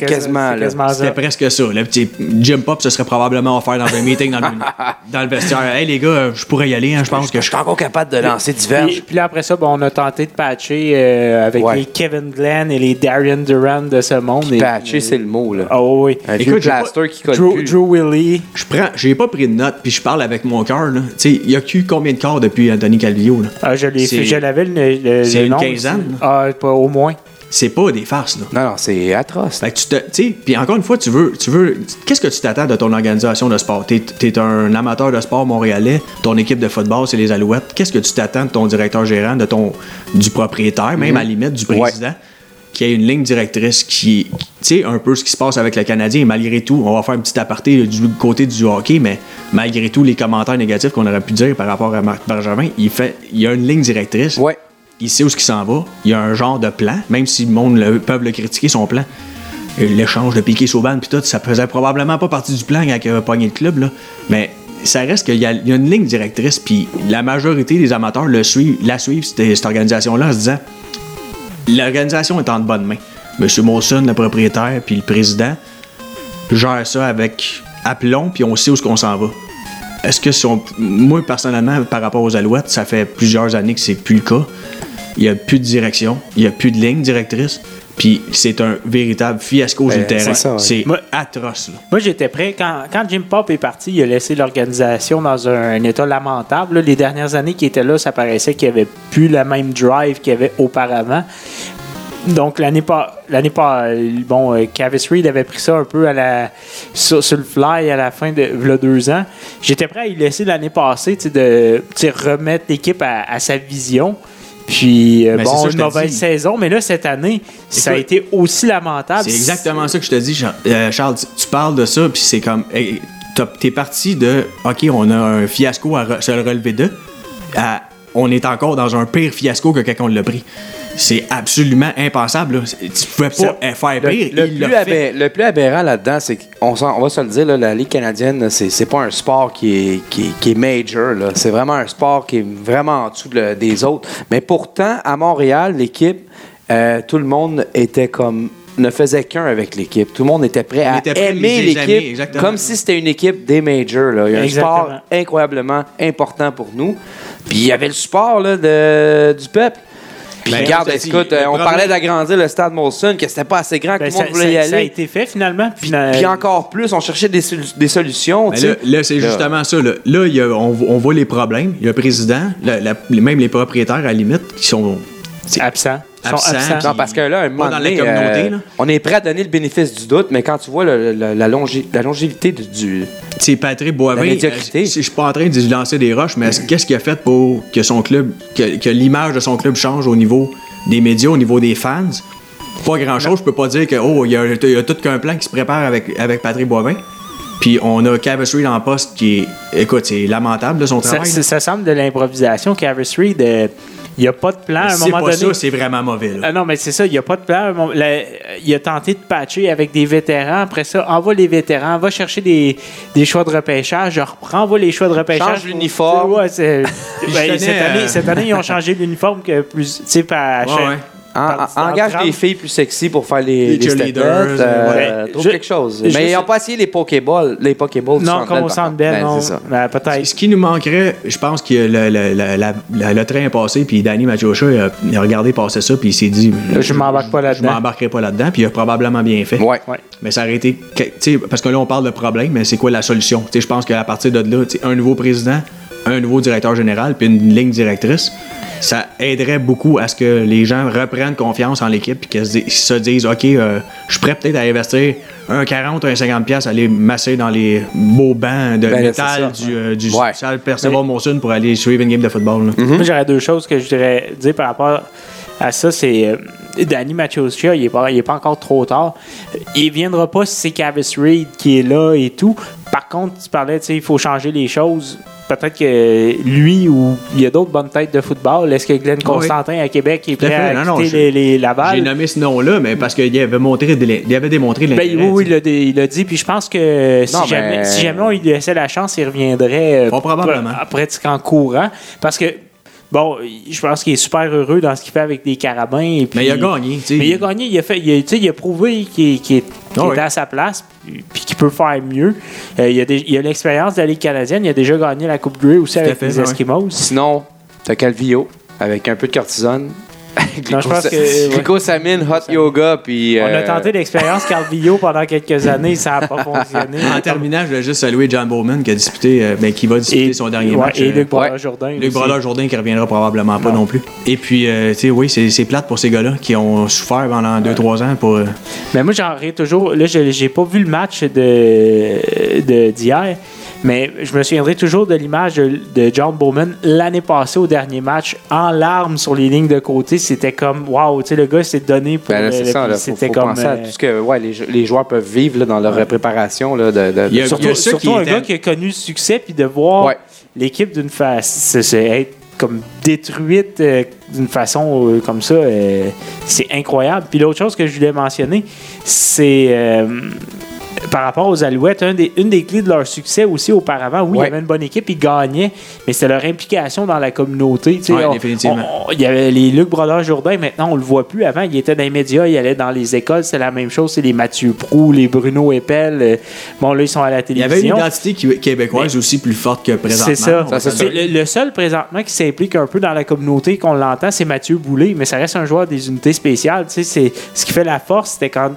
Quasiment, quasiment. C'était presque ça. Le petit Jim Pop, ce serait probablement offert dans un meeting dans le, (laughs) dans le vestiaire. Hey les gars, je pourrais y aller, hein, je pense que Je suis encore capable de lancer Puis, diverges. puis là, après ça, bon, on a tenté de patcher euh, avec Ouais. les Kevin Glenn et les Darian Durant de ce monde. Et- Patcher, c'est le mot, là. Ah oui. Un Écoute, pas- plaster qui colle Drew, plus. Drew Willie. je prends, j'ai pas pris de notes, puis je parle avec mon cœur. là. Tu sais, il y a eu combien de corps depuis Anthony Calvillo? là? Ah, je l'ai C'est- fait. Je l'avais le, le, c'est une quinzaine. Ah, pas au moins. C'est pas des farces, là. Non, non, c'est atroce. Fait que tu te. Puis encore une fois, tu veux. Tu veux Qu'est-ce que tu t'attends de ton organisation de sport? T'es es un amateur de sport montréalais, ton équipe de football, c'est les Alouettes. Qu'est-ce que tu t'attends de ton directeur gérant, de ton du propriétaire, même à la limite du président, qui a une ligne directrice qui. Tu sais, un peu ce qui se passe avec le Canadien, et malgré tout, on va faire un petit aparté du côté du hockey, mais malgré tout, les commentaires négatifs qu'on aurait pu dire par rapport à Marc Benjamin, il, fait, il y a une ligne directrice Ouais. Il sait où ce qui s'en va. Il y a un genre de plan, même si le monde le, peuvent le critiquer, son plan. L'échange de Piquet Sauban puis tout, ça faisait probablement pas partie du plan quand il a pogné le club, là. Mais ça reste qu'il y, a une ligne directrice, puis la majorité des amateurs le la suivent, cette, cette organisation-là, en se disant l'organisation est en de bonnes mains. Monsieur Molson, le propriétaire, puis le président, gère ça avec aplomb, puis on sait où ce qu'on s'en va. Est-ce que si on- moi personnellement par rapport aux Alouettes, ça fait plusieurs années que c'est plus le cas. Il n'y a plus de direction, il n'y a plus de ligne directrice, puis c'est un véritable fiasco sur le Ben, terrain. c'est ouais. Moi- atroce. là. Moi, j'étais prêt. Quand, quand Jim Pop est parti, il a laissé l'organisation dans un, état lamentable. là. Les dernières années qu'il était là, ça paraissait qu'il n'y avait plus la même drive qu'il y avait auparavant. donc, l'année pas, l'année pas, bon, euh, Cavis Reed avait pris ça un peu à la, sur, sur le fly à la fin de deux ans. J'étais prêt à y laisser l'année passée, tu sais, de remettre l'équipe à, à sa vision. Puis, euh, Mais c'est ça bon, une mauvaise saison, mais là, cette année, ça a été aussi lamentable. C'est exactement ça que je te dis, Charles. Euh, Charles, tu, parles de ça, puis c'est comme. T'es parti de. OK, on a un fiasco à se le relever de. à on est encore dans un pire fiasco que quand on l'a pris. C'est absolument impensable. là. Tu pouvais pas Ça, euh, faire Le, pire. le il plus fait. aber- le plus aberrant là-dedans, c'est qu'on on va se le dire, là, la Ligue canadienne, c'est pas un sport qui est, qui est- qui est major. C'est vraiment un sport qui est vraiment en dessous de- des autres. Mais pourtant, à Montréal, l'équipe, euh, tout le monde était comme ne faisait qu'un avec l'équipe. Tout le monde était prêt On à était prêt à aimer l'équipe comme si c'était une équipe des majors. là. Il y a un Exactement. sport incroyablement important pour nous. Puis il y avait le support là, de- du peuple. Puis Ben, regarde, écoute, euh, on problème- parlait d'agrandir le stade Molson, que c'était pas assez grand, que Ben, tout le monde ça, voulait y ça- ça a aller. été fait finalement. Puis, Puis encore plus, on cherchait des, sol- des solutions. Sais. là, là, c'est justement ça. Là, Là, il y a- on, on voit les problèmes. Il y a le président, la- la- même les propriétaires, à la limite, qui sont. absents. Ils sont Absents, absents. puis- Non, parce que là, un moment dans la donné, communauté, euh, là. on est prêt à donner le bénéfice du doute, mais quand tu vois le- le- la, longi- la longévité du, du- C'est Patrick Boivin. Euh, Je suis pas en train de lui lancer des roches, mais est-ce- qu'est-ce qu'il a fait pour que son club, que, que l'image de son club change au niveau des médias, au niveau des fans? Pas grand-chose. Je peux pas dire que oh, il y a, il y a tout qu'un plan qui se prépare avec, avec Patrick Boivin. Puis on a Cavis Reed en poste qui est. Écoute, c'est lamentable là, son travail. ça- semble de l'improvisation. Cavis Reed, euh, il n'y a pas de plan à un C'est moment pas donné. ça, c'est vraiment mauvais. là. Ah non, mais c'est ça, il n'y a pas de plan. La- il a tenté de patcher avec des vétérans. Après ça, envoie les vétérans, va chercher des, des choix de repêchage. Je reprends, envoie les choix de repêchage. Change l'uniforme. Ouais, c'est- (laughs) ben, cette, année, euh, cette année, ils ont changé l'uniforme que plus. Tu sais, par- Ouais, chaque- ouais. En- par- en- engage des filles plus sexy pour faire les, Les les euh, ouais. trouve Je- quelque chose. je Mais ils n'ont pas essayé les Pokéballs, les Pokéballs Non, comme au centre. Bell, Ben, non. c'est ça. Ben, peut-être. Ce qui nous manquerait, je pense que le, le- le- la- la- le train est passé, puis Danny Machocha, il a, il a regardé passer ça, puis il s'est dit Je m'embarque pas Je là-dedans. m'embarquerai pas là-dedans, puis il a probablement bien fait. Ouais. Ouais. Mais ça aurait été. que- tu sais, Parce que là, on parle de problème, mais c'est quoi la solution? Tu sais, Je pense qu'à partir de là, un nouveau président, un nouveau directeur général, puis une ligne directrice, ça aiderait beaucoup à ce que les gens reprennent confiance en l'équipe et qu'ils se dis- se disent OK, euh, je suis prêt peut-être à investir un 40 un 50$ piastres, aller masser dans les beaux bancs de Ben, métal ça. du, euh, du Ouais. salle Perceval Monson pour aller suivre une game de football. là. Moi, j'aurais deux choses que je voudrais dire par rapport à ça. C'est euh, Danny Machocha, il n'est pas, il est pas encore trop tard. Il viendra pas si c'est Cavis Reed qui est là et tout. Par contre, tu parlais, tu sais, il faut changer les choses. Peut-être que lui ou il y a d'autres bonnes têtes de football. Est-ce que Glenn oui. Constantin à Québec est Tout à prêt fait. à Non, non, quitter je- les, les J'ai nommé ce nom-là, mais parce qu'il avait, montré il avait démontré Ben, l'intérêt. oui, oui, il l'a il dit. Puis je pense que si, jamais, mais- si jamais on lui laissait la chance, il reviendrait euh, probablement. courant. Parce que, bon, je pense qu'il est super heureux dans ce qu'il fait avec des carabins. Et puis, Mais il a gagné. tu sais. Mais il a gagné. Il a, fait, il a, tu sais, il a prouvé qu'il est- Ah était oui. à sa place puis qu'il peut faire mieux. Euh, il a, l'expérience de la Ligue canadienne. Il a déjà gagné la Coupe Grey aussi avec fait, les. Eskimos. Sinon, t'as Calvillo avec un peu de cortisone. (laughs) Non, je pense que, ouais. Glycosamine, hot yoga, puis. On a euh, tenté l'expérience Carvillo pendant quelques années. Ça n'a pas fonctionné. En terminant, je voulais juste saluer John Bowman qui a disputé, euh, ben, qui va disputer son dernier ouais, match. Et euh, Luc ouais. Brodeur-Jourdain. Luc aussi. Brodeur Jourdain qui reviendra probablement pas Non. non, plus. Et puis, euh, tu sais, oui, c'est c'est plate pour ces gars-là qui ont souffert pendant 2-3 ans pour. Mais moi, j'en ris toujours. Là, je j'ai pas vu le match de de- d'hier, mais je me souviendrai toujours de l'image de, de John Bowman l'année passée au dernier match, en larmes sur les lignes de côté. C'était comme, waouh, tu sais, le gars s'est donné pour. Ben là, le- c'est le- ça, là, faut, C'était faut comme. penser à euh, tout ce que ouais, les, les joueurs peuvent vivre là, dans leur préparation. Là, de, de- Il y a- surtout un étaient- gars qui a connu le succès, puis de voir Ouais. l'équipe d'une façon. être comme détruite euh, d'une façon euh, comme ça, euh, c'est incroyable. Puis l'autre chose que je voulais mentionner, c'est euh, par rapport aux Alouettes, un des- une des clés de leur succès aussi auparavant, oui, il y avait une bonne équipe, ils gagnaient, mais c'était leur implication dans la communauté. Ouais, On- définitivement. on- il y avait les Luc Brodeur-Jourdain, maintenant on le voit plus. Avant, il était dans les médias, il allait dans les écoles, c'est la même chose. C'est les Mathieu Prou, les Bruno Eppel. euh, bon, là, ils sont à la Il y avait une télévision. identité qui- québécoise aussi plus forte que présentement. C'est ça. c'est le C'est seul présentement qui s'implique un peu dans la communauté, qu'on l'entend, c'est Mathieu Boulay, mais ça reste un joueur des unités spéciales. Tu sais, c'est ce qui fait la force, c'était quand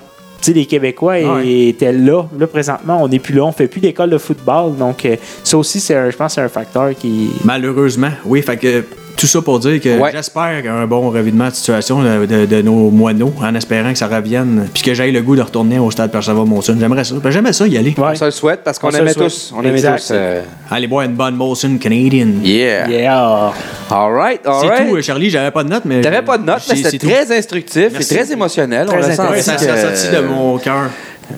sais, les Québécois ouais. étaient là. Là, présentement, on n'est plus là, on fait plus d'école de football. Donc, euh, ça aussi, c'est je pense, c'est un facteur qui. Malheureusement, oui. Fait que tout ça pour dire que Ouais. j'espère qu'il y a un bon revirement de situation de, de- de nos moineaux, en espérant que ça revienne, puis que j'aille le goût de retourner au stade Percival Molson. J'aimerais ça. Ben, J'aimais ça y aller. Ouais. On se le souhaite parce qu'on aimait tous. On aimait tous. euh, Aller boire une bonne Molson Canadian. Yeah. Yeah. All right, all C'est right. tout, euh, Charlie. J'avais pas de note, mais. T'avais pas de notes, mais C'est- c'était c'est tout. très instructif Merci. et très émotionnel. Très on. Ouais, senti ça sorti de mon cœur.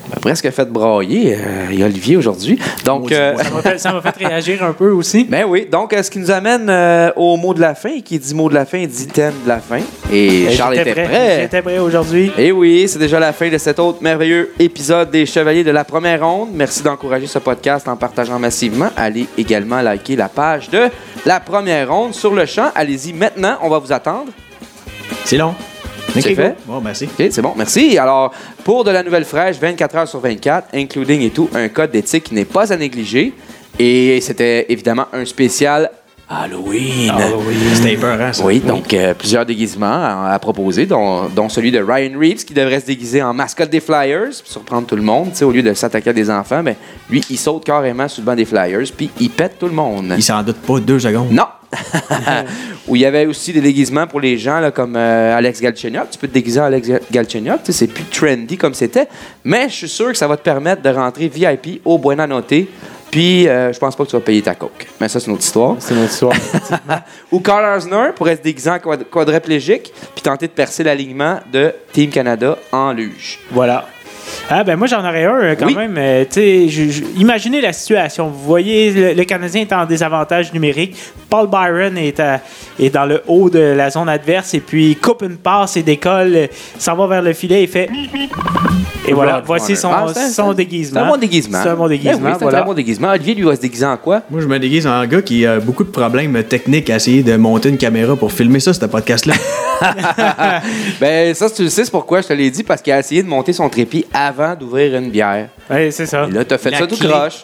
M'a presque fait brailler. euh, Il y a Olivier aujourd'hui. Donc, euh. Ça m'a fait, réagir un peu aussi. (laughs) ben oui. Donc, euh, ce qui nous amène euh, au mot de la fin. Et Qui dit mot de la fin dit thème de la fin. Et Euh, Charles était prêt. J'étais prêt aujourd'hui. Et oui, c'est déjà la fin de cet autre merveilleux épisode des Chevaliers de la Première Ronde. Merci d'encourager ce podcast en partageant massivement. Allez également liker la page de la Première Ronde sur le champ. Allez-y maintenant, on va vous attendre. C'est long. C'est fait? Bon, ben, c'est. OK, c'est bon, merci. Alors, pour de la nouvelle fraîche, 24 heures sur 24, including et tout, un code d'éthique qui n'est pas à négliger. Et c'était évidemment un spécial Halloween. C'était épeurant, ça. Oui, donc euh, plusieurs déguisements à, à proposer, dont, dont celui de Ryan Reeves qui devrait se déguiser en mascotte des Flyers, pour surprendre tout le monde. Au lieu de s'attaquer à des enfants, ben, lui, il saute carrément sur le banc des Flyers, puis il pète tout le monde. Il s'en doute pas deux secondes. Non! (laughs) (laughs) Où il y avait aussi des déguisements pour les gens là, comme euh, Alex Galchenyuk. Tu peux te déguiser en Alex Galchenyuk. C'est plus trendy comme c'était. Mais je suis sûr que ça va te permettre de rentrer VIP au Buena Note. Puis, euh, je pense pas que tu vas payer ta coke. Mais ça, c'est une autre histoire. C'est notre histoire. (laughs) Ou Carl Arzner pourrait se déguiser en quad- quadriplégique puis tenter de percer l'alignement de Team Canada en luge. Voilà. Ah ben moi j'en aurais un euh, quand Oui. même. euh, je- je- imaginez la situation. Vous voyez, le, le Canadien est en désavantage numérique. Paul Byron est, à- est dans le haut de la zone adverse et puis il coupe une passe et décolle, euh, s'en va vers le filet et fait. Et voilà, Rod voici son. Ah, c'est- son déguisement. C'est un bon déguisement. C'est un bon Ben déguisement. oui, c'est un voilà. très bon déguisement. Olivier, lui, va se déguiser en quoi? Moi, je me déguise en gars qui a beaucoup de problèmes techniques à essayer de monter une caméra pour filmer ça, ce podcast-là. (laughs) ben, ça, tu le sais, c'est pourquoi je te l'ai dit, parce qu'il a essayé de monter son trépied avant d'ouvrir une bière. Ouais, c'est ça. Et là, t'as fait La ça tout clé. croche.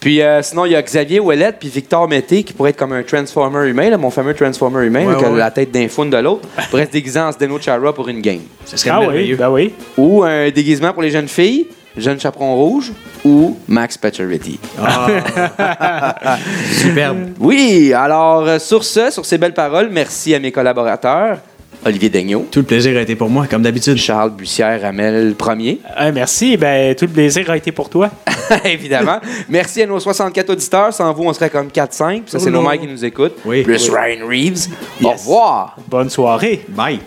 Puis euh, sinon, il y a Xavier Ouellette puis Victor Mété qui pourrait être comme un Transformer humain, là, mon fameux Transformer humain, Ouais, là, qui a ouais. la tête d'un faune de l'autre, pourrait se déguiser en Zdeno Chara pour une game. Ce serait Ah oui, ben oui. Ou un déguisement pour les jeunes filles, jeune chaperon rouge, ou Max Pacioretty. Ah. (laughs) Superbe. Oui, alors euh, sur ce, sur ces belles paroles, merci à mes collaborateurs, Olivier Daigneault, Tout le plaisir a été pour moi, comme d'habitude. Charles Bussière, Ramel Premier, Ah, merci. Ben, tout le plaisir a été pour toi. (laughs) évidemment. Merci à nos 64 auditeurs. Sans vous, on serait comme 4-5. Ça, c'est Oh nos mecs qui nous écoutent. Oui. Plus Oui. Ryan Reeves. Au revoir. Bonne soirée. Bye.